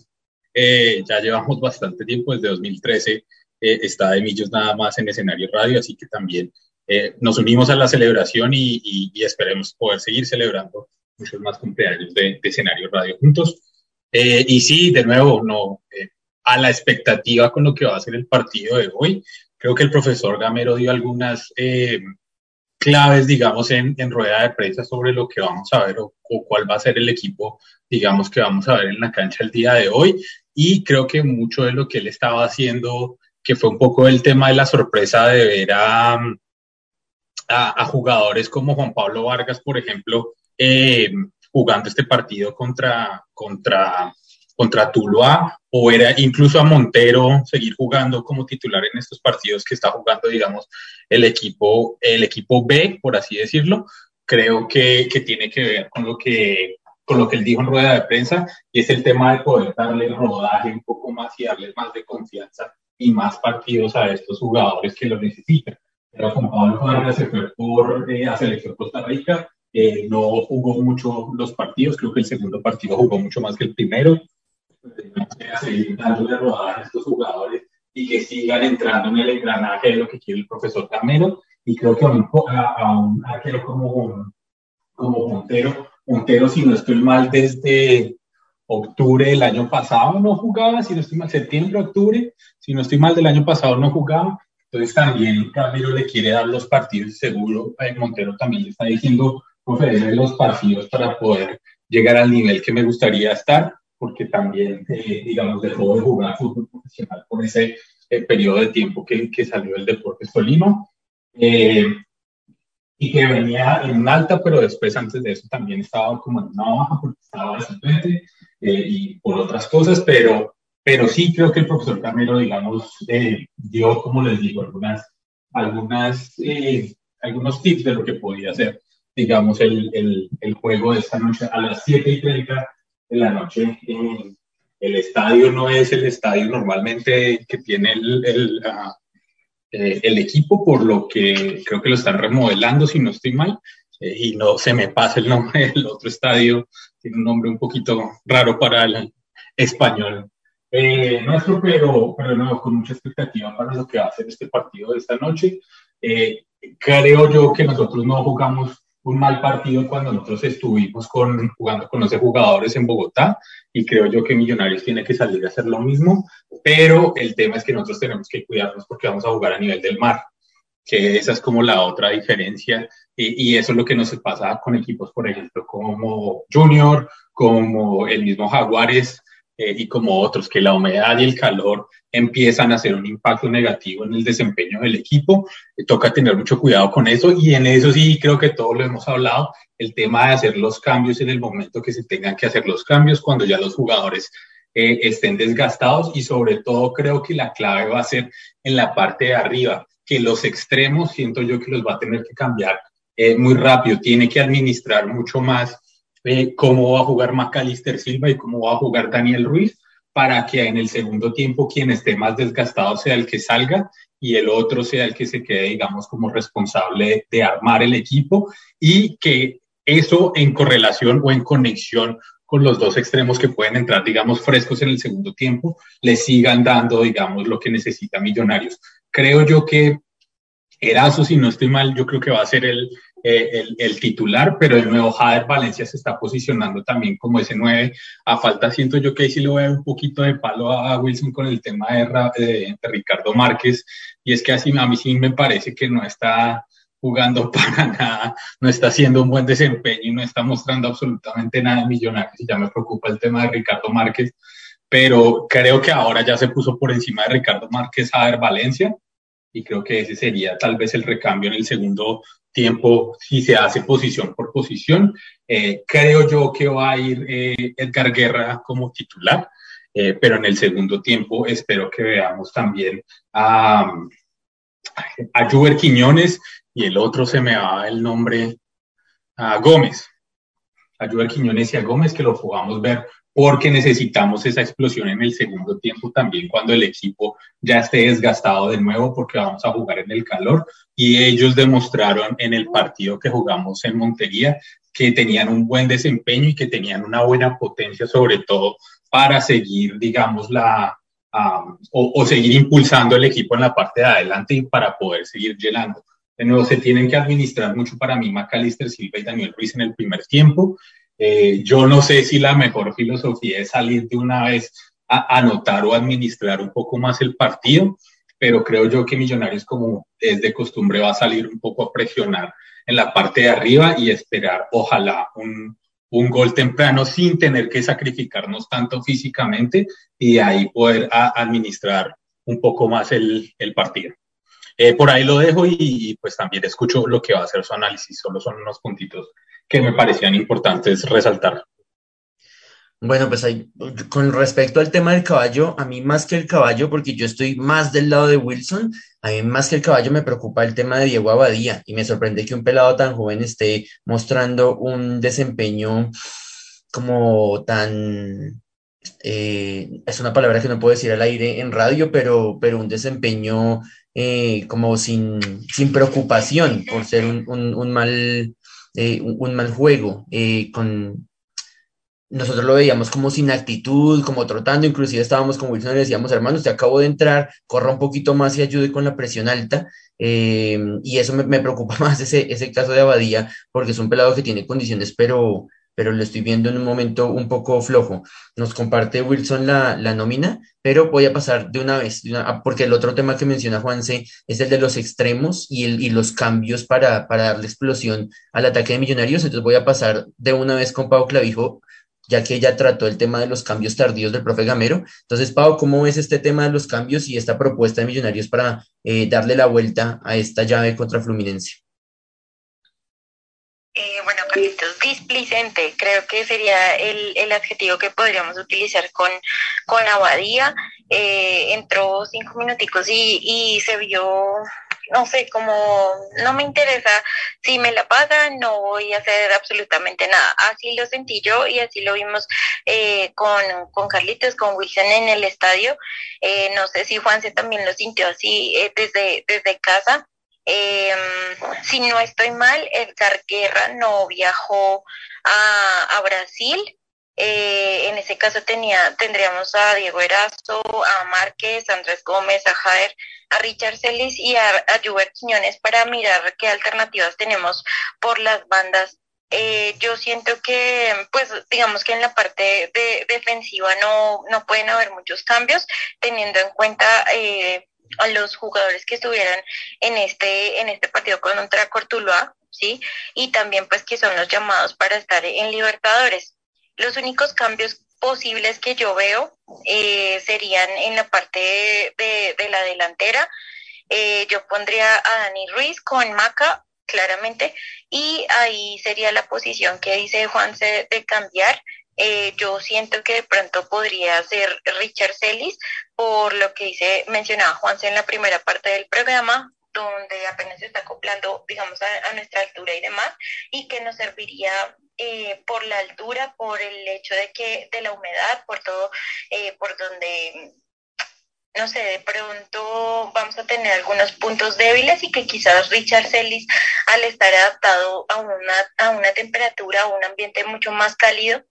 Speaker 5: eh, ya llevamos bastante tiempo, desde 2013 eh, está de Millos nada más en escenario radio, así que también eh, nos unimos a la celebración y, esperemos poder seguir celebrando muchos más cumpleaños de, escenario radio juntos. y sí, de nuevo, no, a la expectativa con lo que va a ser el partido de hoy, creo que el profesor Gamero dio algunas claves, digamos, en, en, rueda de prensa sobre lo que vamos a ver o, o, cuál va a ser el equipo, digamos, que vamos a ver en la cancha el día de hoy y creo que mucho de lo que él estaba haciendo, que fue un poco el tema de la sorpresa de ver a, jugadores como Juan Pablo Vargas, por ejemplo, eh, jugando este partido contra, contra, contra Tuluá, o era incluso a Montero seguir jugando como titular en estos partidos que está jugando, digamos, el equipo, el equipo B, por así decirlo, creo que tiene que ver con lo que con lo que él dijo en rueda de prensa, y es el tema de poder darle rodaje un poco más y darle más de confianza y más partidos a estos jugadores que lo necesitan. Pero con Pablo Vargas se fue por eh, a Selección Costa Rica, eh, no jugó mucho los partidos, creo que el segundo partido jugó mucho más que el primero. Que seguir dándole rodaje a estos jugadores y que sigan entrando en el engranaje de lo que quiere el profesor Camero. Y creo que a un, a, un arquero como, como Montero Montero, si no estoy mal, desde octubre del año pasado no jugaba, si no estoy mal, septiembre, octubre, si no estoy mal, del año pasado no jugaba. Entonces también Camilo le quiere dar los partidos, seguro eh, Montero también le está diciendo, profe, los partidos para poder llegar al nivel que me gustaría estar, porque también, eh, digamos, dejó de jugar fútbol profesional por ese eh, periodo de tiempo que, que salió del Deportes Tolima. Eh, y que venía en un alta, pero después antes de eso también estaba como en una baja porque estaba de eh, y por otras cosas, pero, pero sí creo que el profesor Camero, digamos, eh, dio, como les digo, algunas, algunas, eh, algunos tips de lo que podía hacer, digamos, el, el, el, juego de esta noche a las 7 y 30 de la noche. el estadio no es el estadio normalmente que tiene el, el, ah, eh, el equipo, por lo que creo que lo están remodelando, si no estoy mal, eh, y no se me pasa el nombre del otro estadio, tiene un nombre un poquito raro para el español eh, nuestro, pero, pero no, con mucha expectativa para lo que va a ser este partido de esta noche. creo yo que nosotros no jugamos un mal partido cuando nosotros estuvimos con, jugando con 11 jugadores en Bogotá y creo yo que Millonarios tiene que salir a hacer lo mismo, pero el tema es que nosotros tenemos que cuidarnos porque vamos a jugar a nivel del mar, que esa es como la otra diferencia y, eso es lo que nos pasa con equipos, por ejemplo, como Junior, como el mismo Jaguares eh, y como otros, que la humedad y el calor empiezan a hacer un impacto negativo en el desempeño del equipo. toca tener mucho cuidado con eso y en eso sí creo que todos lo hemos hablado, el tema de hacer los cambios en el momento que se tengan que hacer los cambios, cuando ya los jugadores eh, estén desgastados y sobre todo creo que la clave va a ser en la parte de arriba, que los extremos siento yo que los va a tener que cambiar eh, muy rápido, tiene que administrar mucho más eh, cómo va a jugar Macalister Silva y cómo va a jugar Daniel Ruiz para que en el segundo tiempo quien esté más desgastado sea el que salga y el otro sea el que se quede, digamos, como responsable de armar el equipo y que eso en correlación o en conexión con los dos extremos que pueden entrar, digamos, frescos en el segundo tiempo, le sigan dando, digamos, lo que necesita Millonarios. Creo yo que Erazo, si no estoy mal, yo creo que va a ser el, eh, el, titular, pero el nuevo Jader Valencia se está posicionando también como ese 9. A falta, siento yo que ahí sí a dar un poquito de palo a Wilson con el tema de, Ricardo Márquez, y es que así a mí sí me parece que no está jugando para nada, no está haciendo un buen desempeño y no está mostrando absolutamente nada de Millonarios, y ya me preocupa el tema de Ricardo Márquez, pero creo que ahora ya se puso por encima de Ricardo Márquez Jader Valencia, y creo que ese sería tal vez el recambio en el segundo tiempo si se hace posición por posición. Eh, creo yo que va a ir eh, Edgar Guerra como titular, eh, pero en el segundo tiempo espero que veamos también a, a Juber Quiñones y el otro se me va el nombre, a Gómez. A Juber Quiñones y a Gómez que lo podamos ver porque necesitamos esa explosión en el segundo tiempo también cuando el equipo ya esté desgastado de nuevo porque vamos a jugar en el calor y ellos demostraron en el partido que jugamos en Montería que tenían un buen desempeño y que tenían una buena potencia sobre todo para seguir, digamos, la, o, seguir impulsando el equipo en la parte de adelante y para poder seguir llenando. De nuevo, se tienen que administrar mucho para mí Macalister Silva y Daniel Ruiz en el primer tiempo eh, yo no sé si la mejor filosofía es salir de una vez a anotar o administrar un poco más el partido, pero creo yo que Millonarios, como es de costumbre, va a salir un poco a presionar en la parte de arriba y esperar, ojalá, un, un gol temprano sin tener que sacrificarnos tanto físicamente y ahí poder administrar un poco más el, el partido. Eh, por ahí lo dejo y, y, pues también escucho lo que va a ser su análisis, solo son unos puntitos que me parecían importantes resaltar.
Speaker 2: Bueno, pues ahí, con respecto al tema del caballo, a mí más que el caballo, porque yo estoy más del lado de Wilson, a mí más que el caballo me preocupa el tema de Diego Abadía y me sorprende que un pelado tan joven esté mostrando un desempeño como tan, eh, es una palabra que no puedo decir al aire en radio, pero, pero un desempeño eh, como sin, sin preocupación por ser un, un mal eh, un, mal juego, eh, con, nosotros lo veíamos como sin actitud, como trotando, inclusive estábamos con Wilson y decíamos, hermano, usted acabó de entrar, corra un poquito más y ayude con la presión alta, eh, y eso me, preocupa más ese, ese caso de Abadía, porque es un pelado que tiene condiciones, pero, pero lo estoy viendo en un momento un poco flojo. Nos comparte Wilson la, la nómina, pero voy a pasar de una vez, porque el otro tema que menciona Juanse es el de los extremos y, el, y los cambios para, para darle explosión al ataque de Millonarios. Entonces voy a pasar de una vez con Pau Clavijo, ya que ella trató el tema de los cambios tardíos del profe Gamero. Entonces, Pau, ¿cómo ves este tema de los cambios y esta propuesta de Millonarios para eh, darle la vuelta a esta llave contra Fluminense?
Speaker 6: Eh, bueno, Carlitos, displicente, creo que sería el, el adjetivo que podríamos utilizar con, con Abadía. Eh, entró cinco minuticos y, y se vio, no sé, como no me interesa, si me la pagan no voy a hacer absolutamente nada. Así lo sentí yo y así lo vimos eh, con, con Carlitos, con Wilson en el estadio. Eh, no sé si Juanse también lo sintió así eh, desde, desde casa. Eh, si no estoy mal, Edgar Guerra no viajó a, a Brasil. Eh, en ese caso tenía, tendríamos a Diego Erazo, a Márquez, a Andrés Gómez, a Jader, a Richard Celis y a, a Quiñones para mirar qué alternativas tenemos por las bandas. Eh, yo siento que, pues, digamos que en la parte de, defensiva no, no pueden haber muchos cambios, teniendo en cuenta eh, a los jugadores que estuvieran en este, en este partido contra Cortuloa, ¿sí? Y también pues que son los llamados para estar en Libertadores. Los únicos cambios posibles que yo veo eh, serían en la parte de, la delantera. Eh, yo pondría a Dani Ruiz con Maca, claramente, y ahí sería la posición que dice Juanse de cambiar. Eh, yo siento que de pronto podría ser Richard Celis, por lo que dice, mencionaba Juanse en la primera parte del programa, donde apenas se está acoplando, digamos, a, nuestra altura y demás, y que nos serviría eh, por la altura, por el hecho de que de la humedad, por todo, eh, por donde no sé, de pronto vamos a tener algunos puntos débiles y que quizás Richard Celis, al estar adaptado a una, a una temperatura o un ambiente mucho más cálido,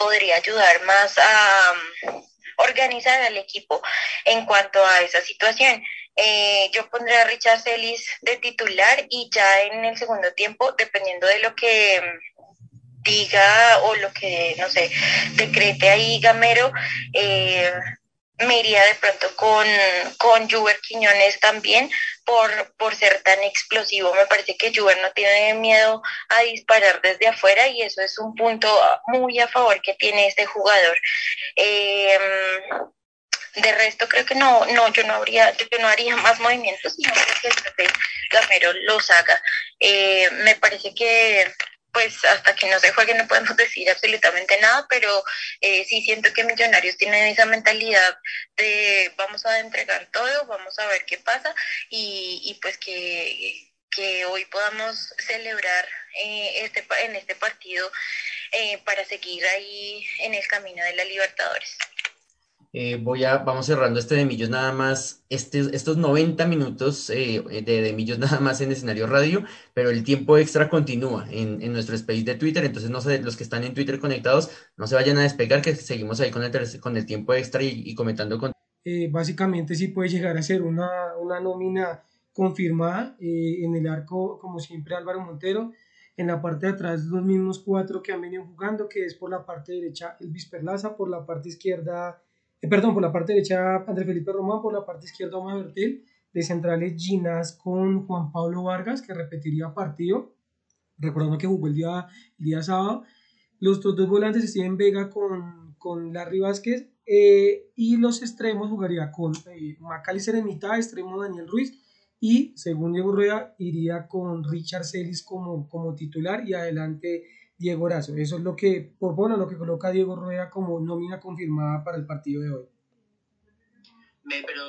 Speaker 6: podría ayudar más a um, organizar al equipo en cuanto a esa situación. Eh, yo pondré a Richard Celis de titular y ya en el segundo tiempo, dependiendo de lo que um, diga o lo que, no sé, decrete ahí Gamero, eh, me iría de pronto con, con Juber Quiñones también por, por ser tan explosivo. Me parece que Juber no tiene miedo a disparar desde afuera y eso es un punto muy a favor que tiene este jugador. Em, de resto creo que no, no, yo no habría, yo no haría más movimientos, sino que el profe Gamero los haga. Eh, me parece que pues hasta que no se juegue no podemos decir absolutamente nada, pero eh, sí siento que Millonarios tienen esa mentalidad de vamos a entregar todo, vamos a ver qué pasa y, pues que, hoy podamos celebrar eh, este, en este partido eh, para seguir ahí en el camino de la Libertadores.
Speaker 2: Eh, voy a, vamos cerrando este de Millos nada más, este, estos 90 minutos eh, de, de Millos nada más en escenario radio, pero el tiempo extra continúa en, en, nuestro space de Twitter, entonces no sé, los que están en Twitter conectados, no se vayan a despegar, que seguimos ahí con el, con el tiempo extra y, comentando con...
Speaker 3: Eh, básicamente sí puede llegar a ser una, una nómina confirmada en el arco, como siempre Álvaro Montero, en la parte de atrás los mismos cuatro que han venido jugando, que es por la parte derecha Elvis Perlaza, por la parte izquierda eh, perdón, por la parte derecha André Felipe Román, por la parte izquierda Omar Bertel, de centrales Ginás con Juan Pablo Vargas, que repetiría partido, recordando que jugó el día, el día sábado. Los otros dos volantes Steven Vega con, con Larry Vázquez, eh, y los extremos jugaría con eh, Macalister en mitad, extremo Daniel Ruiz, y según Diego Rueda, iría con Richard Celis como, como titular y adelante Diego Horacio. Eso es lo que, por bueno, lo que coloca Diego Rueda como nómina confirmada para el partido de hoy.
Speaker 2: pero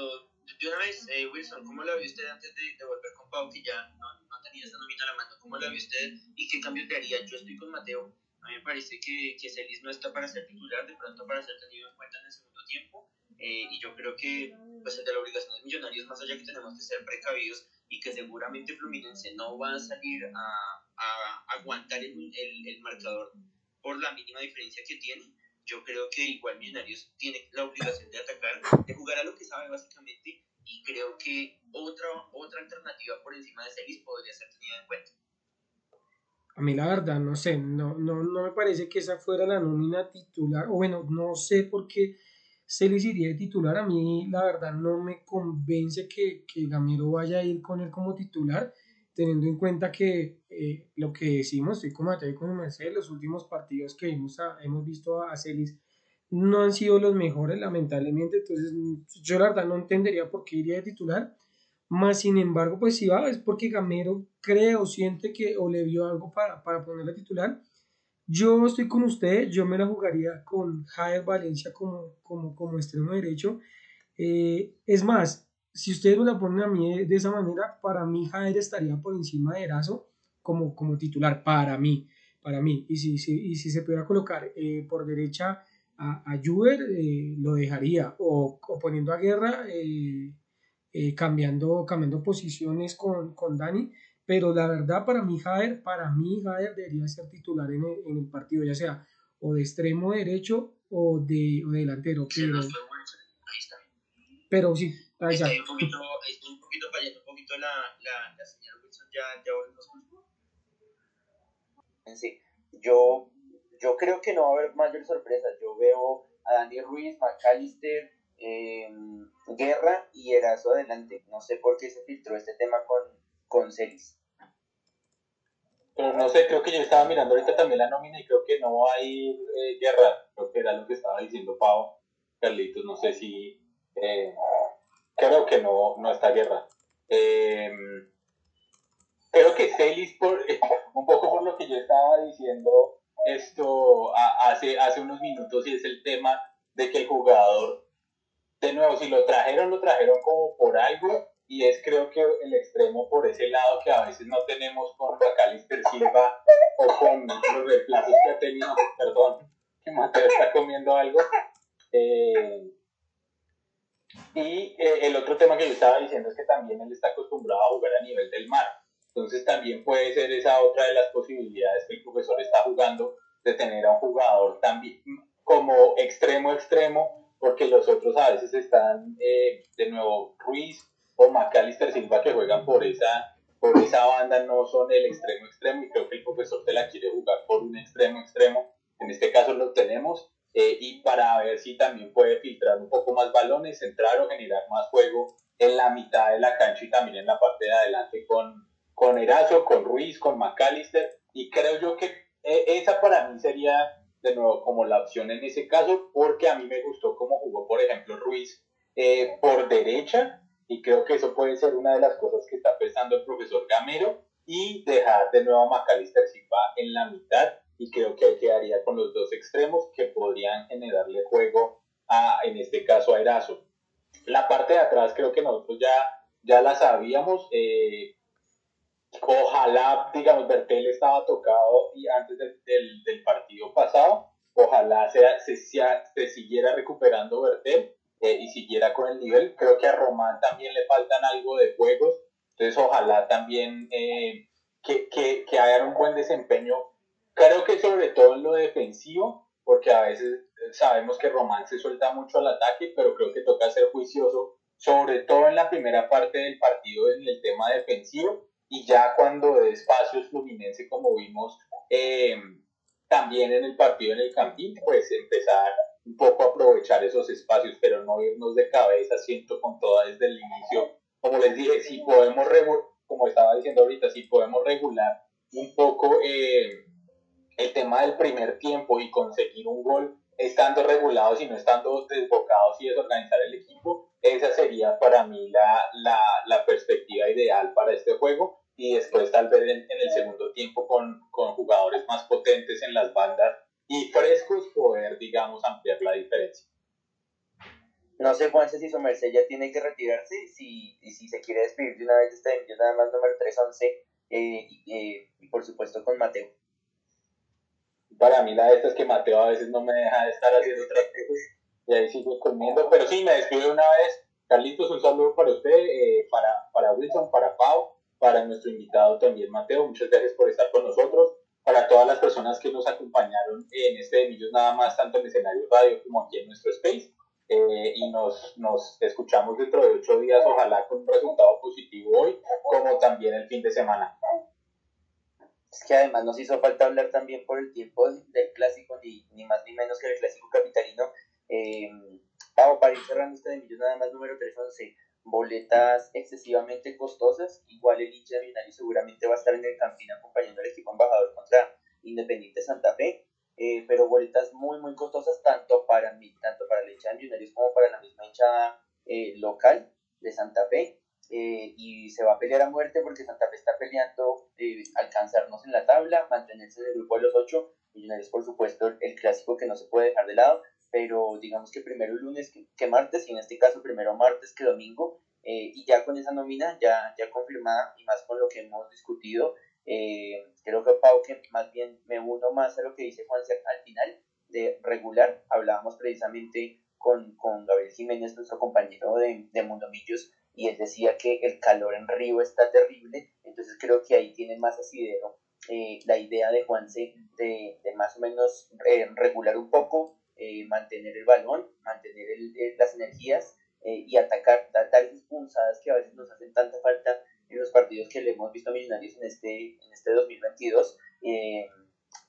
Speaker 2: de una vez, eh, Wilson, ¿cómo la vio usted antes de, volver con Pau, que ya no, no, tenía esa nómina a la mano? ¿Cómo la vio usted y qué cambios le haría? Yo estoy con Mateo. A mí me parece que, que Celis no está para ser titular, de pronto para ser tenido en cuenta en el segundo tiempo. Eh, y yo creo que pues, de la obligación de millonarios, más allá que tenemos que ser precavidos y que seguramente Fluminense no va a salir a a aguantar el, el, marcador por la mínima diferencia que tiene, yo creo que igual Millonarios tiene la obligación de atacar, de jugar a lo que sabe básicamente, y creo que otra, otra alternativa por encima de Celis podría ser tenida en cuenta.
Speaker 3: A mí la verdad, no sé, no, no, no me parece que esa fuera la nómina titular, o bueno, no sé por qué Celis iría de titular, a mí la verdad no me convence que, que Gamero vaya a ir con él como titular, teniendo en cuenta que eh, lo que decimos, estoy como y con Mercedes, los últimos partidos que hemos, hemos visto a Celis no han sido los mejores, lamentablemente, entonces yo la verdad no entendería por qué iría de titular, más sin embargo, pues si va, es porque Gamero cree o siente que o le vio algo para, para ponerle titular. Yo estoy con usted, yo me la jugaría con Javier Valencia como, como, como extremo derecho. Eh, es más, si ustedes me la ponen a mí de esa manera, para mí Jair estaría por encima de Erazo como, como titular, para mí, para mí. Y si, si, y si se pudiera colocar eh, por derecha a, a Juber, eh, lo dejaría. O, o, poniendo a Guerra, eh, cambiando, cambiando posiciones con, con Dani. Pero la verdad, para mí, Jair, para mí, Jair debería ser titular en el, en el partido, ya sea o de extremo derecho o de, o de delantero. Pero, pero sí,
Speaker 2: Ahí está. un poquito, un poquito fallando un poquito la, la, la señal Wilson, ya, ya volvemos Sí, yo, yo creo que no va a haber mayor sorpresa. Yo veo a Daniel Ruiz, McAllister, eh, Guerra y Erazo adelante. No sé por qué se filtró este tema con, con Celis.
Speaker 5: pero no sé, creo que yo estaba mirando ahorita también la nómina y creo que no va a ir eh, Guerra, creo que era lo que estaba diciendo Pau, Carlitos, no sé si, eh, creo que no, no está Guerra. Em, creo que Celis, por, un poco por lo que yo estaba diciendo esto hace, hace unos minutos, y es el tema de que el jugador, de nuevo, si lo trajeron, lo trajeron como por algo, y es creo que el extremo por ese lado que a veces no tenemos con Macalister Silva o con los reemplazos que ha tenido, perdón, que Mateo está comiendo algo. Eh, y eh, el otro tema que yo estaba diciendo es que también él está acostumbrado a jugar a nivel del mar. Entonces también puede ser esa otra de las posibilidades que el profesor está jugando de tener a un jugador también como extremo extremo, porque los otros a veces están eh, de nuevo Ruiz o Macalister Silva que juegan por esa, por esa banda no son el extremo extremo y creo que el profesor te la quiere jugar por un extremo extremo. En este caso lo tenemos eh, y para ver si también puede filtrar un poco más balones, entrar o generar más juego en la mitad de la cancha y también en la parte de adelante con, con Erazo, con Ruiz, con McAllister. Y creo yo que eh, esa para mí sería de nuevo como la opción en ese caso porque a mí me gustó cómo jugó por ejemplo Ruiz eh, por derecha. Y creo que eso puede ser una de las cosas que está pensando el profesor Gamero y dejar de nuevo a Macalister Silva en la mitad y creo que ahí quedaría con los dos extremos que podrían generarle juego a, en este caso, a Erazo. La parte de atrás creo que nosotros ya, ya la sabíamos. Eh, ojalá, digamos, Bertel estaba tocado y antes del, del, partido pasado. Ojalá sea, se, se siguiera recuperando Bertel eh, y siguiera con el nivel. Creo que a Román también le faltan algo de juegos. Entonces, ojalá también eh, que, que, que hagan un buen desempeño Creo que sobre todo en lo defensivo, porque a veces eh, sabemos que Román se suelta mucho al ataque, pero creo que toca ser juicioso, sobre todo en la primera parte del partido en el tema defensivo, y ya cuando de espacios Fluminense, como vimos eh, también en el partido en el Campín, pues empezar un poco a aprovechar esos espacios, pero no irnos de cabeza, siento con toda desde el inicio. Como les dije, si podemos, como estaba diciendo ahorita, si podemos regular un poco eh, el tema del primer tiempo y conseguir un gol estando regulados y no estando desbocados y desorganizar el equipo, esa sería para mí la, la, perspectiva ideal para este juego. Y después tal vez en, el segundo tiempo con, con, jugadores más potentes en las bandas y frescos poder, digamos, ampliar la diferencia.
Speaker 9: No sé, Juanse, si su merced ya tiene que retirarse, si, si se quiere despedir de una vez de este nada más número 311 eh, eh, y por supuesto con Mateo
Speaker 5: para mí la esta es que Mateo a veces no me deja de estar haciendo otras cosas y ahí sigo comiendo, pero sí, me despido una vez. Carlitos, un saludo para usted, eh, para, para Wilson, para Pau, para nuestro invitado también Mateo, muchas gracias por estar con nosotros, para todas las personas que nos acompañaron en este de Millos nada más, tanto en escenario radio como aquí en nuestro space. Eh, y nos, nos escuchamos dentro de ocho días, ojalá con un resultado positivo hoy, como también el fin de semana.
Speaker 9: Es que además nos hizo falta hablar también por el tiempo del clásico, ni, ni más ni menos que del clásico capitalino. Eh, para ir cerrando este de millón nada más número 311, boletas excesivamente costosas. Igual el hincha de Millonarios seguramente va a estar en el campín acompañando al equipo embajador contra Independiente Santa Fe. Eh, pero boletas muy muy costosas tanto para mí, tanto para el hincha de Millonarios como para la misma hincha eh, local de Santa Fe. Eh, y se va a pelear a muerte porque Santa Fe está peleando eh, alcanzarnos en la tabla, mantenerse en el grupo de los ocho. Millonarios, por supuesto, el clásico que no se puede dejar de lado, pero digamos que primero lunes que, martes, y en este caso primero martes que domingo, eh, y ya con esa nómina ya, ya confirmada y más con lo que hemos discutido, creo que Pau, que más bien me uno más a lo que dice Juan al final de regular, hablábamos precisamente con, con Gabriel Jiménez, nuestro compañero de, de Mundo Millos, y él decía que el calor en Río está terrible, entonces creo que ahí tiene más asidero eh, la idea de Juanse de, de más o menos eh, regular un poco, eh, mantener el balón, mantener las energías y atacar, dar, esas punzadas que a veces nos hacen tanta falta en los partidos que le hemos visto a Millonarios en este, en este 2022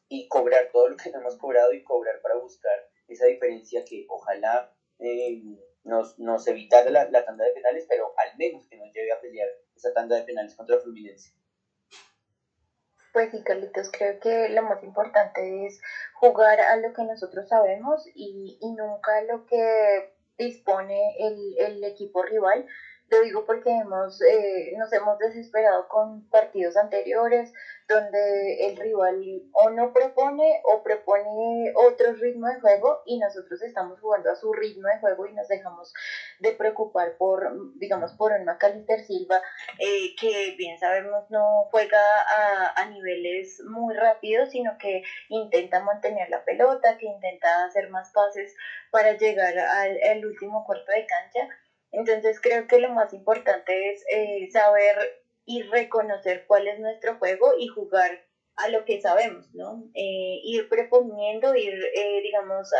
Speaker 9: y cobrar todo lo que no hemos cobrado y cobrar para buscar esa diferencia que ojalá nos, nos evitara la, la, tanda de penales, pero al menos que nos lleve a pelear esa tanda de penales contra Fluminense.
Speaker 6: Pues sí, Carlitos, creo que lo más importante es jugar a lo que nosotros sabemos y, y nunca a lo que dispone el, el equipo rival. Lo digo porque hemos, eh, nos hemos desesperado con partidos anteriores donde el rival o no propone o propone otro ritmo de juego y nosotros estamos jugando a su ritmo de juego y nos dejamos de preocupar por, digamos, por un Macalister Silva eh, que bien sabemos no juega a, a niveles muy rápidos, sino que intenta mantener la pelota, que intenta hacer más pases para llegar al, último cuarto de cancha. Entonces creo que lo más importante es eh, saber y reconocer cuál es nuestro juego y jugar a lo que sabemos, ¿no? Eh, ir proponiendo, ir, eh, digamos,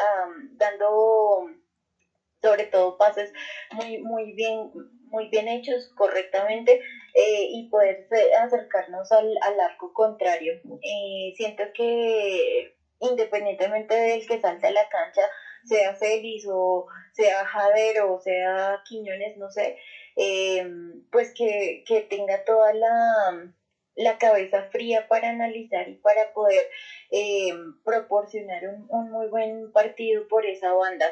Speaker 6: dando sobre todo pases muy, muy bien muy bien hechos correctamente y poder acercarnos al, al arco contrario. siento que independientemente del que salte a la cancha, sea Celis o sea Jader o sea Quiñones, no sé, eh, pues que, tenga toda la, la, cabeza fría para analizar y para poder eh, proporcionar un, un, muy buen partido por esa banda.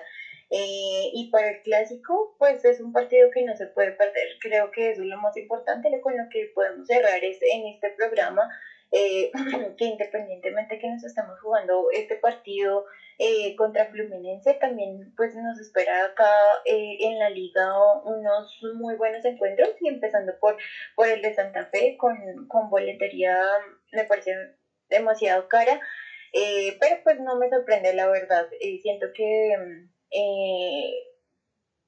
Speaker 6: Eh, y para el clásico, pues es un partido que no se puede perder. Creo que eso es lo más importante, con lo que podemos cerrar es en este programa, que independientemente que nos estamos jugando este partido eh, contra Fluminense también pues nos espera acá eh, en la liga unos muy buenos encuentros y empezando por, por el de Santa Fe con, con boletería me parece demasiado cara eh, pero pues no me sorprende la verdad siento que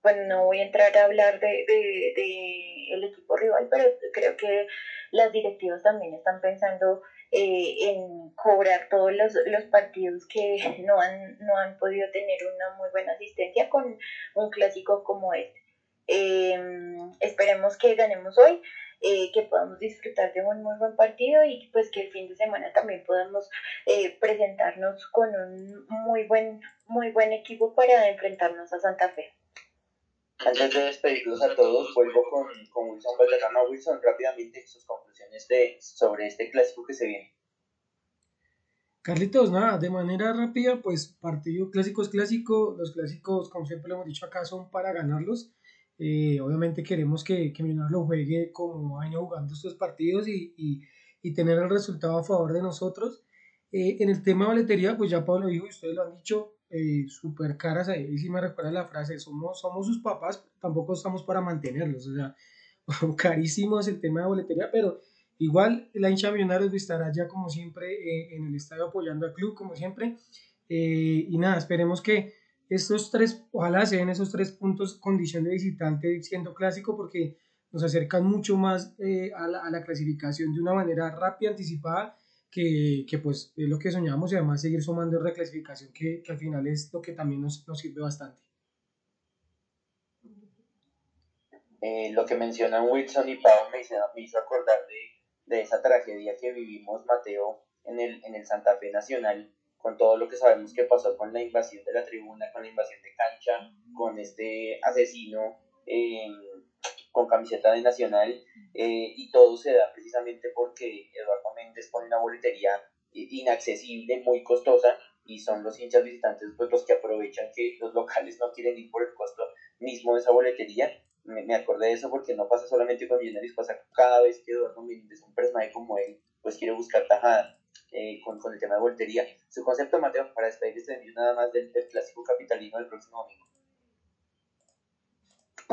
Speaker 6: bueno no voy a entrar a hablar de, de, de el equipo rival pero creo que las directivas también están pensando eh, en cobrar todos los, los, partidos que no han, no han podido tener una muy buena asistencia con un clásico como este. Em, esperemos que ganemos hoy, eh, que podamos disfrutar de un muy buen partido y pues que el fin de semana también podamos eh, presentarnos con un muy buen, muy buen equipo para enfrentarnos a Santa Fe.
Speaker 9: Antes de despedirlos a todos, vuelvo con, con Wilson Valderrama. Wilson, rápidamente sus conclusiones de, sobre este clásico que se viene.
Speaker 3: Carlitos, nada, de manera rápida, pues partido clásico es clásico. Los clásicos, como siempre lo hemos dicho acá, son para ganarlos. Eh, obviamente queremos que, que Millonarios lo juegue como ido jugando estos partidos y, y, y, tener el resultado a favor de nosotros. Eh, en el tema de boletería, pues ya Pablo dijo y ustedes lo han dicho, eh, súper caras, ahí sí me recuerda la frase, somos, somos sus papás, tampoco estamos para mantenerlos, o sea, carísimo es el tema de boletería, pero igual la hincha Millonarios estará ya como siempre eh, en el estadio apoyando al club, como siempre, eh, y nada, esperemos que estos tres, ojalá sean esos tres puntos condición de visitante siendo clásico, porque nos acercan mucho más a la, a la clasificación de una manera rápida, anticipada, que, que, pues es lo que soñamos y además seguir sumando reclasificación que, que al final es lo que también nos, nos sirve bastante.
Speaker 9: Eh, lo que mencionan Wilson y Pau me hizo, me hizo acordar de, de, esa tragedia que vivimos, Mateo, en el, en el Santa Fe Nacional, con todo lo que sabemos que pasó con la invasión de la tribuna, con la invasión de cancha, con este asesino. Eh, con camiseta de Nacional eh, y todo se da precisamente porque Eduardo Méndez pone una boletería inaccesible, muy costosa y son los hinchas visitantes pues, los que aprovechan que los locales no quieren ir por el costo mismo de esa boletería. Me, acordé de eso porque no pasa solamente con Millonarios, pasa cada vez que Eduardo Méndez, un personaje como él, pues quiere buscar tajada eh, con, con, el tema de boletería. Su concepto, Mateo, para despedir este nada más del, del clásico capitalino del próximo domingo.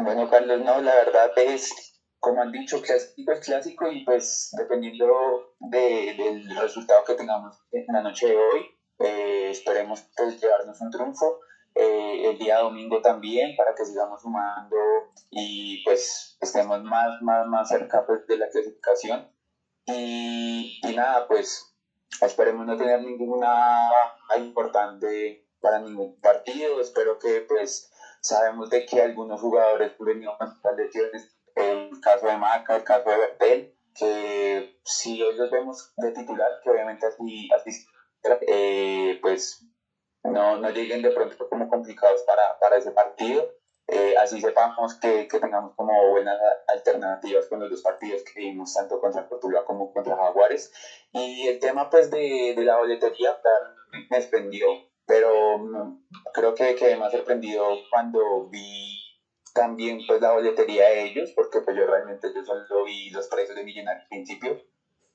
Speaker 10: Bueno, Carlos, no, la verdad es, como han dicho, clásico es clásico y pues dependiendo de, del resultado que tengamos en la noche de hoy, eh, esperemos pues llevarnos un triunfo. Eh, el día domingo también para que sigamos sumando y pues estemos más, más, más cerca pues, de la clasificación. Y, y nada, pues esperemos no tener ninguna importante para ningún partido. Espero que pues Sabemos de que algunos jugadores venían con lesiones, el caso de Maca, el caso de Bertel, que si hoy los vemos de titular, que obviamente así, así eh, pues no, no lleguen de pronto como complicados para, para ese partido. Eh, así sepamos que, que, tengamos como buenas alternativas con los dos partidos que vimos, tanto contra Portugal como contra Jaguares. Y el tema pues de, de la boletería me sorprendió, pero mm, creo que quedé más sorprendido cuando vi también pues la boletería de ellos, porque pues yo realmente yo solo vi los precios de Millonarios al principio,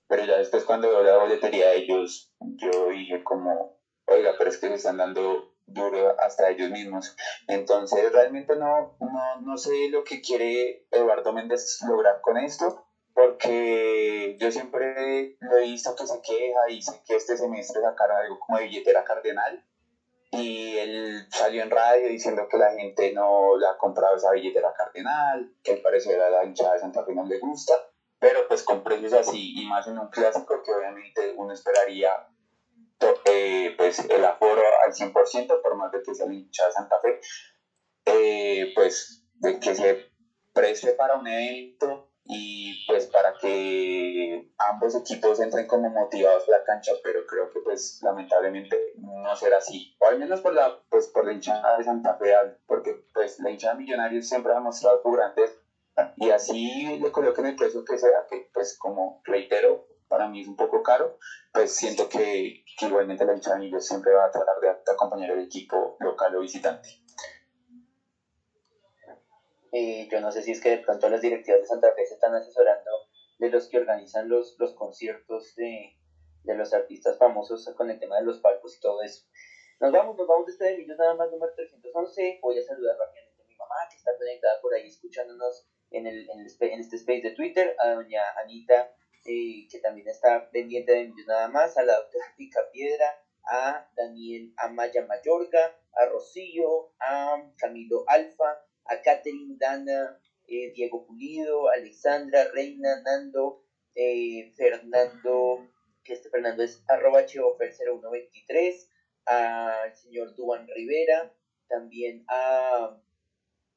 Speaker 10: pero ya después cuando veo la boletería de ellos, yo dije como, oiga, pero es que se están dando duro hasta ellos mismos. Entonces realmente no, no, no sé lo que quiere Eduardo Méndez lograr con esto, porque yo siempre lo he visto que se queja y sé que este semestre sacaron algo como de billetera cardenal y él salió en radio diciendo que la gente no la ha comprado esa billetera cardenal, que al parecer a la hinchada de Santa Fe no le gusta, pero pues con precios así y más en un clásico que obviamente uno esperaría eh, pues el aforo al 100% por más de que sea la hinchada de Santa Fe, eh, pues de que se preste para un evento y pues para que ambos equipos entren como motivados a la cancha, pero creo que pues lamentablemente no será así, o al menos por la, pues, por la hinchada de Santa Fe, porque pues la hinchada de Millonarios siempre ha mostrado su grandeza y así le coloquen el precio que sea, que pues como reitero, para mí es un poco caro, pues siento que, que igualmente la hinchada de Millonarios siempre va a tratar de acompañar el equipo local o visitante.
Speaker 9: Yo no sé si es que de pronto las directivas de Santa Fe se están asesorando de los que organizan los, los conciertos de, de los artistas famosos con el tema de los palcos y todo eso. Nos vamos, nos vamos de este de nada más número 311. Voy a saludar rápidamente a mi mamá que está conectada por ahí escuchándonos en, el, en este space de Twitter, a doña Anita eh, que también está pendiente de Millos nada más, a la doctora Pica Piedra, a Daniel Amaya Mayorga, a Rocío, a Camilo Alfa, a Catherine, Dana, eh, Diego Pulido, Alexandra, Reina, Nando, eh, Fernando, que este Fernando es arroba cheofer0123, al señor Duan Rivera, también a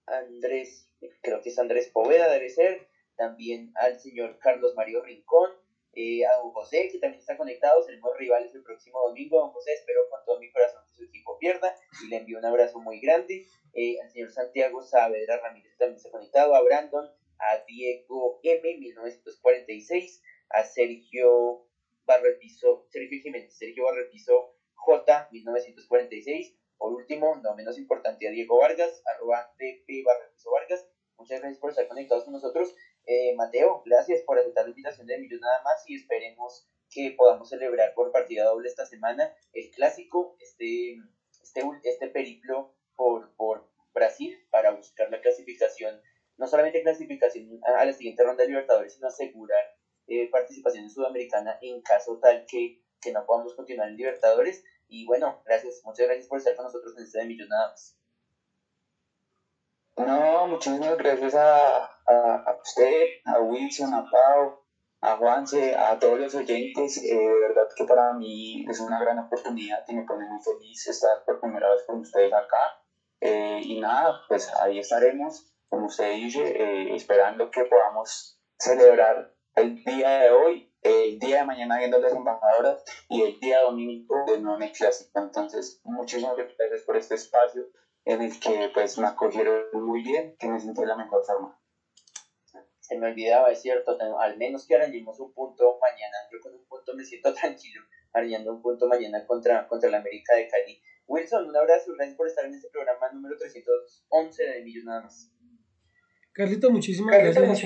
Speaker 9: Andrés, creo que es Andrés Poveda, debe ser, también al señor Carlos Mario Rincón, eh, a don José, que también está conectado, seremos rivales el próximo domingo, don José, espero con todo mi corazón que su equipo pierda, y le envío un abrazo muy grande, eh, al señor Santiago Saavedra Ramírez, también está conectado, a Brandon, a Diego M, 1946, a Sergio Barrepiso, Sergio Jiménez, Sergio Barrepiso J, 1946, por último, no menos importante, a Diego Vargas, arroba DP Barrepiso Vargas, muchas gracias por estar conectados con nosotros, eh, Mateo, gracias por aceptar la invitación de Millos nada más y esperemos que podamos celebrar por partida doble esta semana el clásico, este, este, este periplo por, por Brasil para buscar la clasificación, no solamente clasificación a, la siguiente ronda de Libertadores, sino asegurar eh, participación en Sudamericana en caso tal que, que no podamos continuar en Libertadores. Y bueno, gracias, muchas gracias por estar con nosotros en este de Millos nada más.
Speaker 10: No, muchísimas gracias a, a, usted, a Wilson, a Pau, a Juanse, a todos los oyentes. Eh, de verdad que para mí es una gran oportunidad y me pone muy feliz estar por primera vez con ustedes acá. Eh, y nada, pues ahí estaremos, como usted dice, eh, esperando que podamos celebrar el día de hoy, el día de mañana viendo las embajadoras y el día domingo de no en clásico. Entonces, muchísimas gracias por este espacio en el que pues me acogieron muy bien, que me sentí de la mejor forma.
Speaker 9: Se me olvidaba, es cierto, al menos que arañemos un punto mañana, yo con un punto me siento tranquilo, arañando un punto mañana contra, contra la América de Cali. Wilson, un abrazo, gracias por estar en este programa número 311 de Millos nada más.
Speaker 3: Carlito, muchísimas gracias.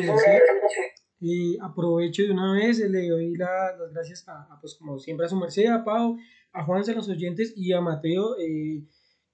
Speaker 3: Y aprovecho de una vez, le doy las gracias a, pues como siempre a su merced, a Pau, a Juan, a los oyentes y a Mateo. Eh,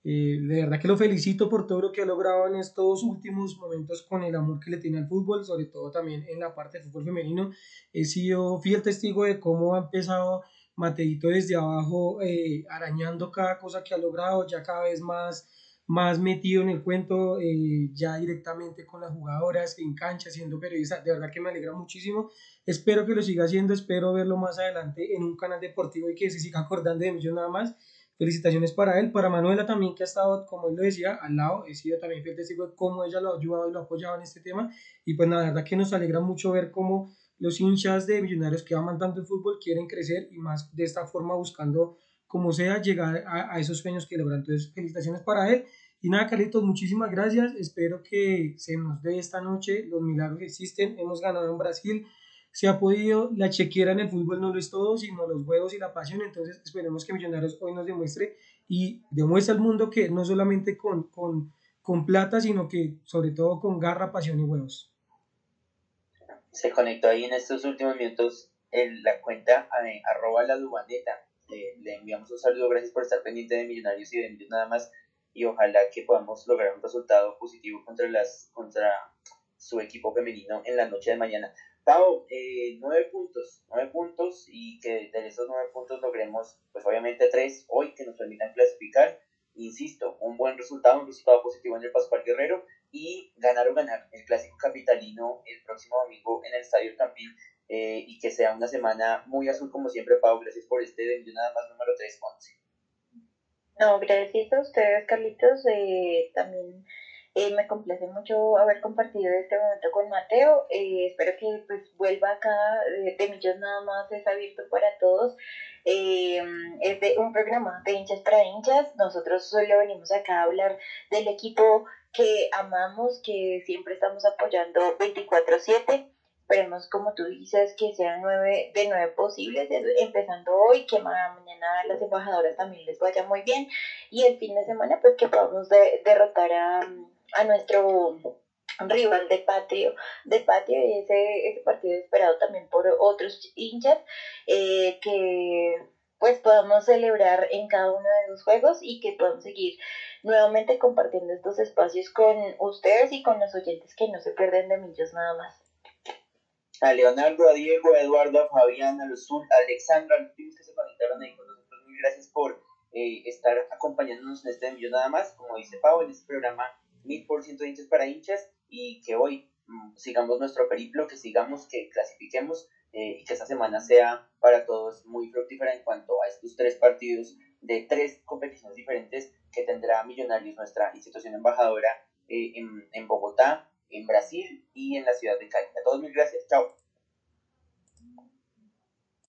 Speaker 3: eh, de verdad que lo felicito por todo lo que ha logrado en estos últimos momentos con el amor que le tiene al fútbol, sobre todo también en la parte del fútbol femenino. He sido fiel testigo de cómo ha empezado Mateito desde abajo, eh, arañando cada cosa que ha logrado, ya cada vez más, más metido en el cuento, eh, ya directamente con las jugadoras, en cancha, siendo periodista. De verdad que me alegra muchísimo. Espero que lo siga haciendo, espero verlo más adelante en un canal deportivo y que se siga acordando de mí yo nada más felicitaciones para él, para Manuela también que ha estado, como él lo decía, al lado, he sido también fiel testigo de cómo ella lo ha ayudado y lo ha apoyado en este tema, y pues la verdad que nos alegra mucho ver cómo los hinchas de Millonarios que aman tanto el fútbol quieren crecer y más de esta forma buscando como sea llegar a, esos sueños que logran. Entonces, felicitaciones para él Y nada, Carlitos, muchísimas gracias. Espero que se nos dé esta noche. Los milagros existen. Hemos ganado en Brasil. Se ha podido, la chequera en el fútbol no lo es todo, sino los huevos y la pasión. Entonces esperemos que Millonarios hoy nos demuestre y demuestre al mundo que no solamente con, con, con plata, sino que sobre todo con garra, pasión y huevos.
Speaker 9: Se conectó ahí en estos últimos minutos en la cuenta eh, arroba la dubaneta. le enviamos un saludo, gracias por estar pendiente de Millonarios y de Millonarios nada más y ojalá que podamos lograr un resultado positivo contra, las, contra su equipo femenino en la noche de mañana. Pau, eh, nueve puntos, nueve puntos y que de esos nueve puntos logremos, pues obviamente tres hoy que nos permitan clasificar. Insisto, un buen resultado, un resultado positivo en el Pascual Guerrero y ganar o ganar el clásico capitalino el próximo domingo en el Estadio Campín eh, y que sea una semana muy azul como siempre, Pau. Gracias por este de nada más número 311.
Speaker 6: No, gracias a ustedes, Carlitos. Eh, también eh, me complace mucho haber compartido este momento con Mateo. Eh, espero que pues vuelva acá de, Millos nada más, es abierto para todos. es un programa de hinchas para hinchas. Nosotros solo venimos acá a hablar del equipo que amamos, que siempre estamos apoyando 24/7. Esperemos, como tú dices, que sean nueve de nueve posibles, empezando hoy, que mañana las embajadoras también les vaya muy bien. Y el fin de semana, pues que podamos derrotar a, a nuestro rival de patio, de patio y ese, ese partido esperado también por otros hinchas eh, que pues podamos celebrar en cada uno de los juegos y que podamos seguir nuevamente compartiendo estos espacios con ustedes y con los oyentes que no se pierden de millos nada más
Speaker 9: a Leonardo, a Diego, a Eduardo, a Fabián, a Luzul, a Alexandra, a los que se conectaron ahí con nosotros. Muy gracias por eh, estar acompañándonos en este envío nada más, como dice Pau, en este programa mil por ciento hinchas para hinchas y que hoy mm, sigamos nuestro periplo, que sigamos, que clasifiquemos eh, y que esta semana sea para todos muy fructífera en cuanto a estos tres partidos de tres competiciones diferentes que tendrá Millonarios, nuestra institución embajadora eh, en, en Bogotá, en Brasil y en la ciudad de Cali. A todos mil gracias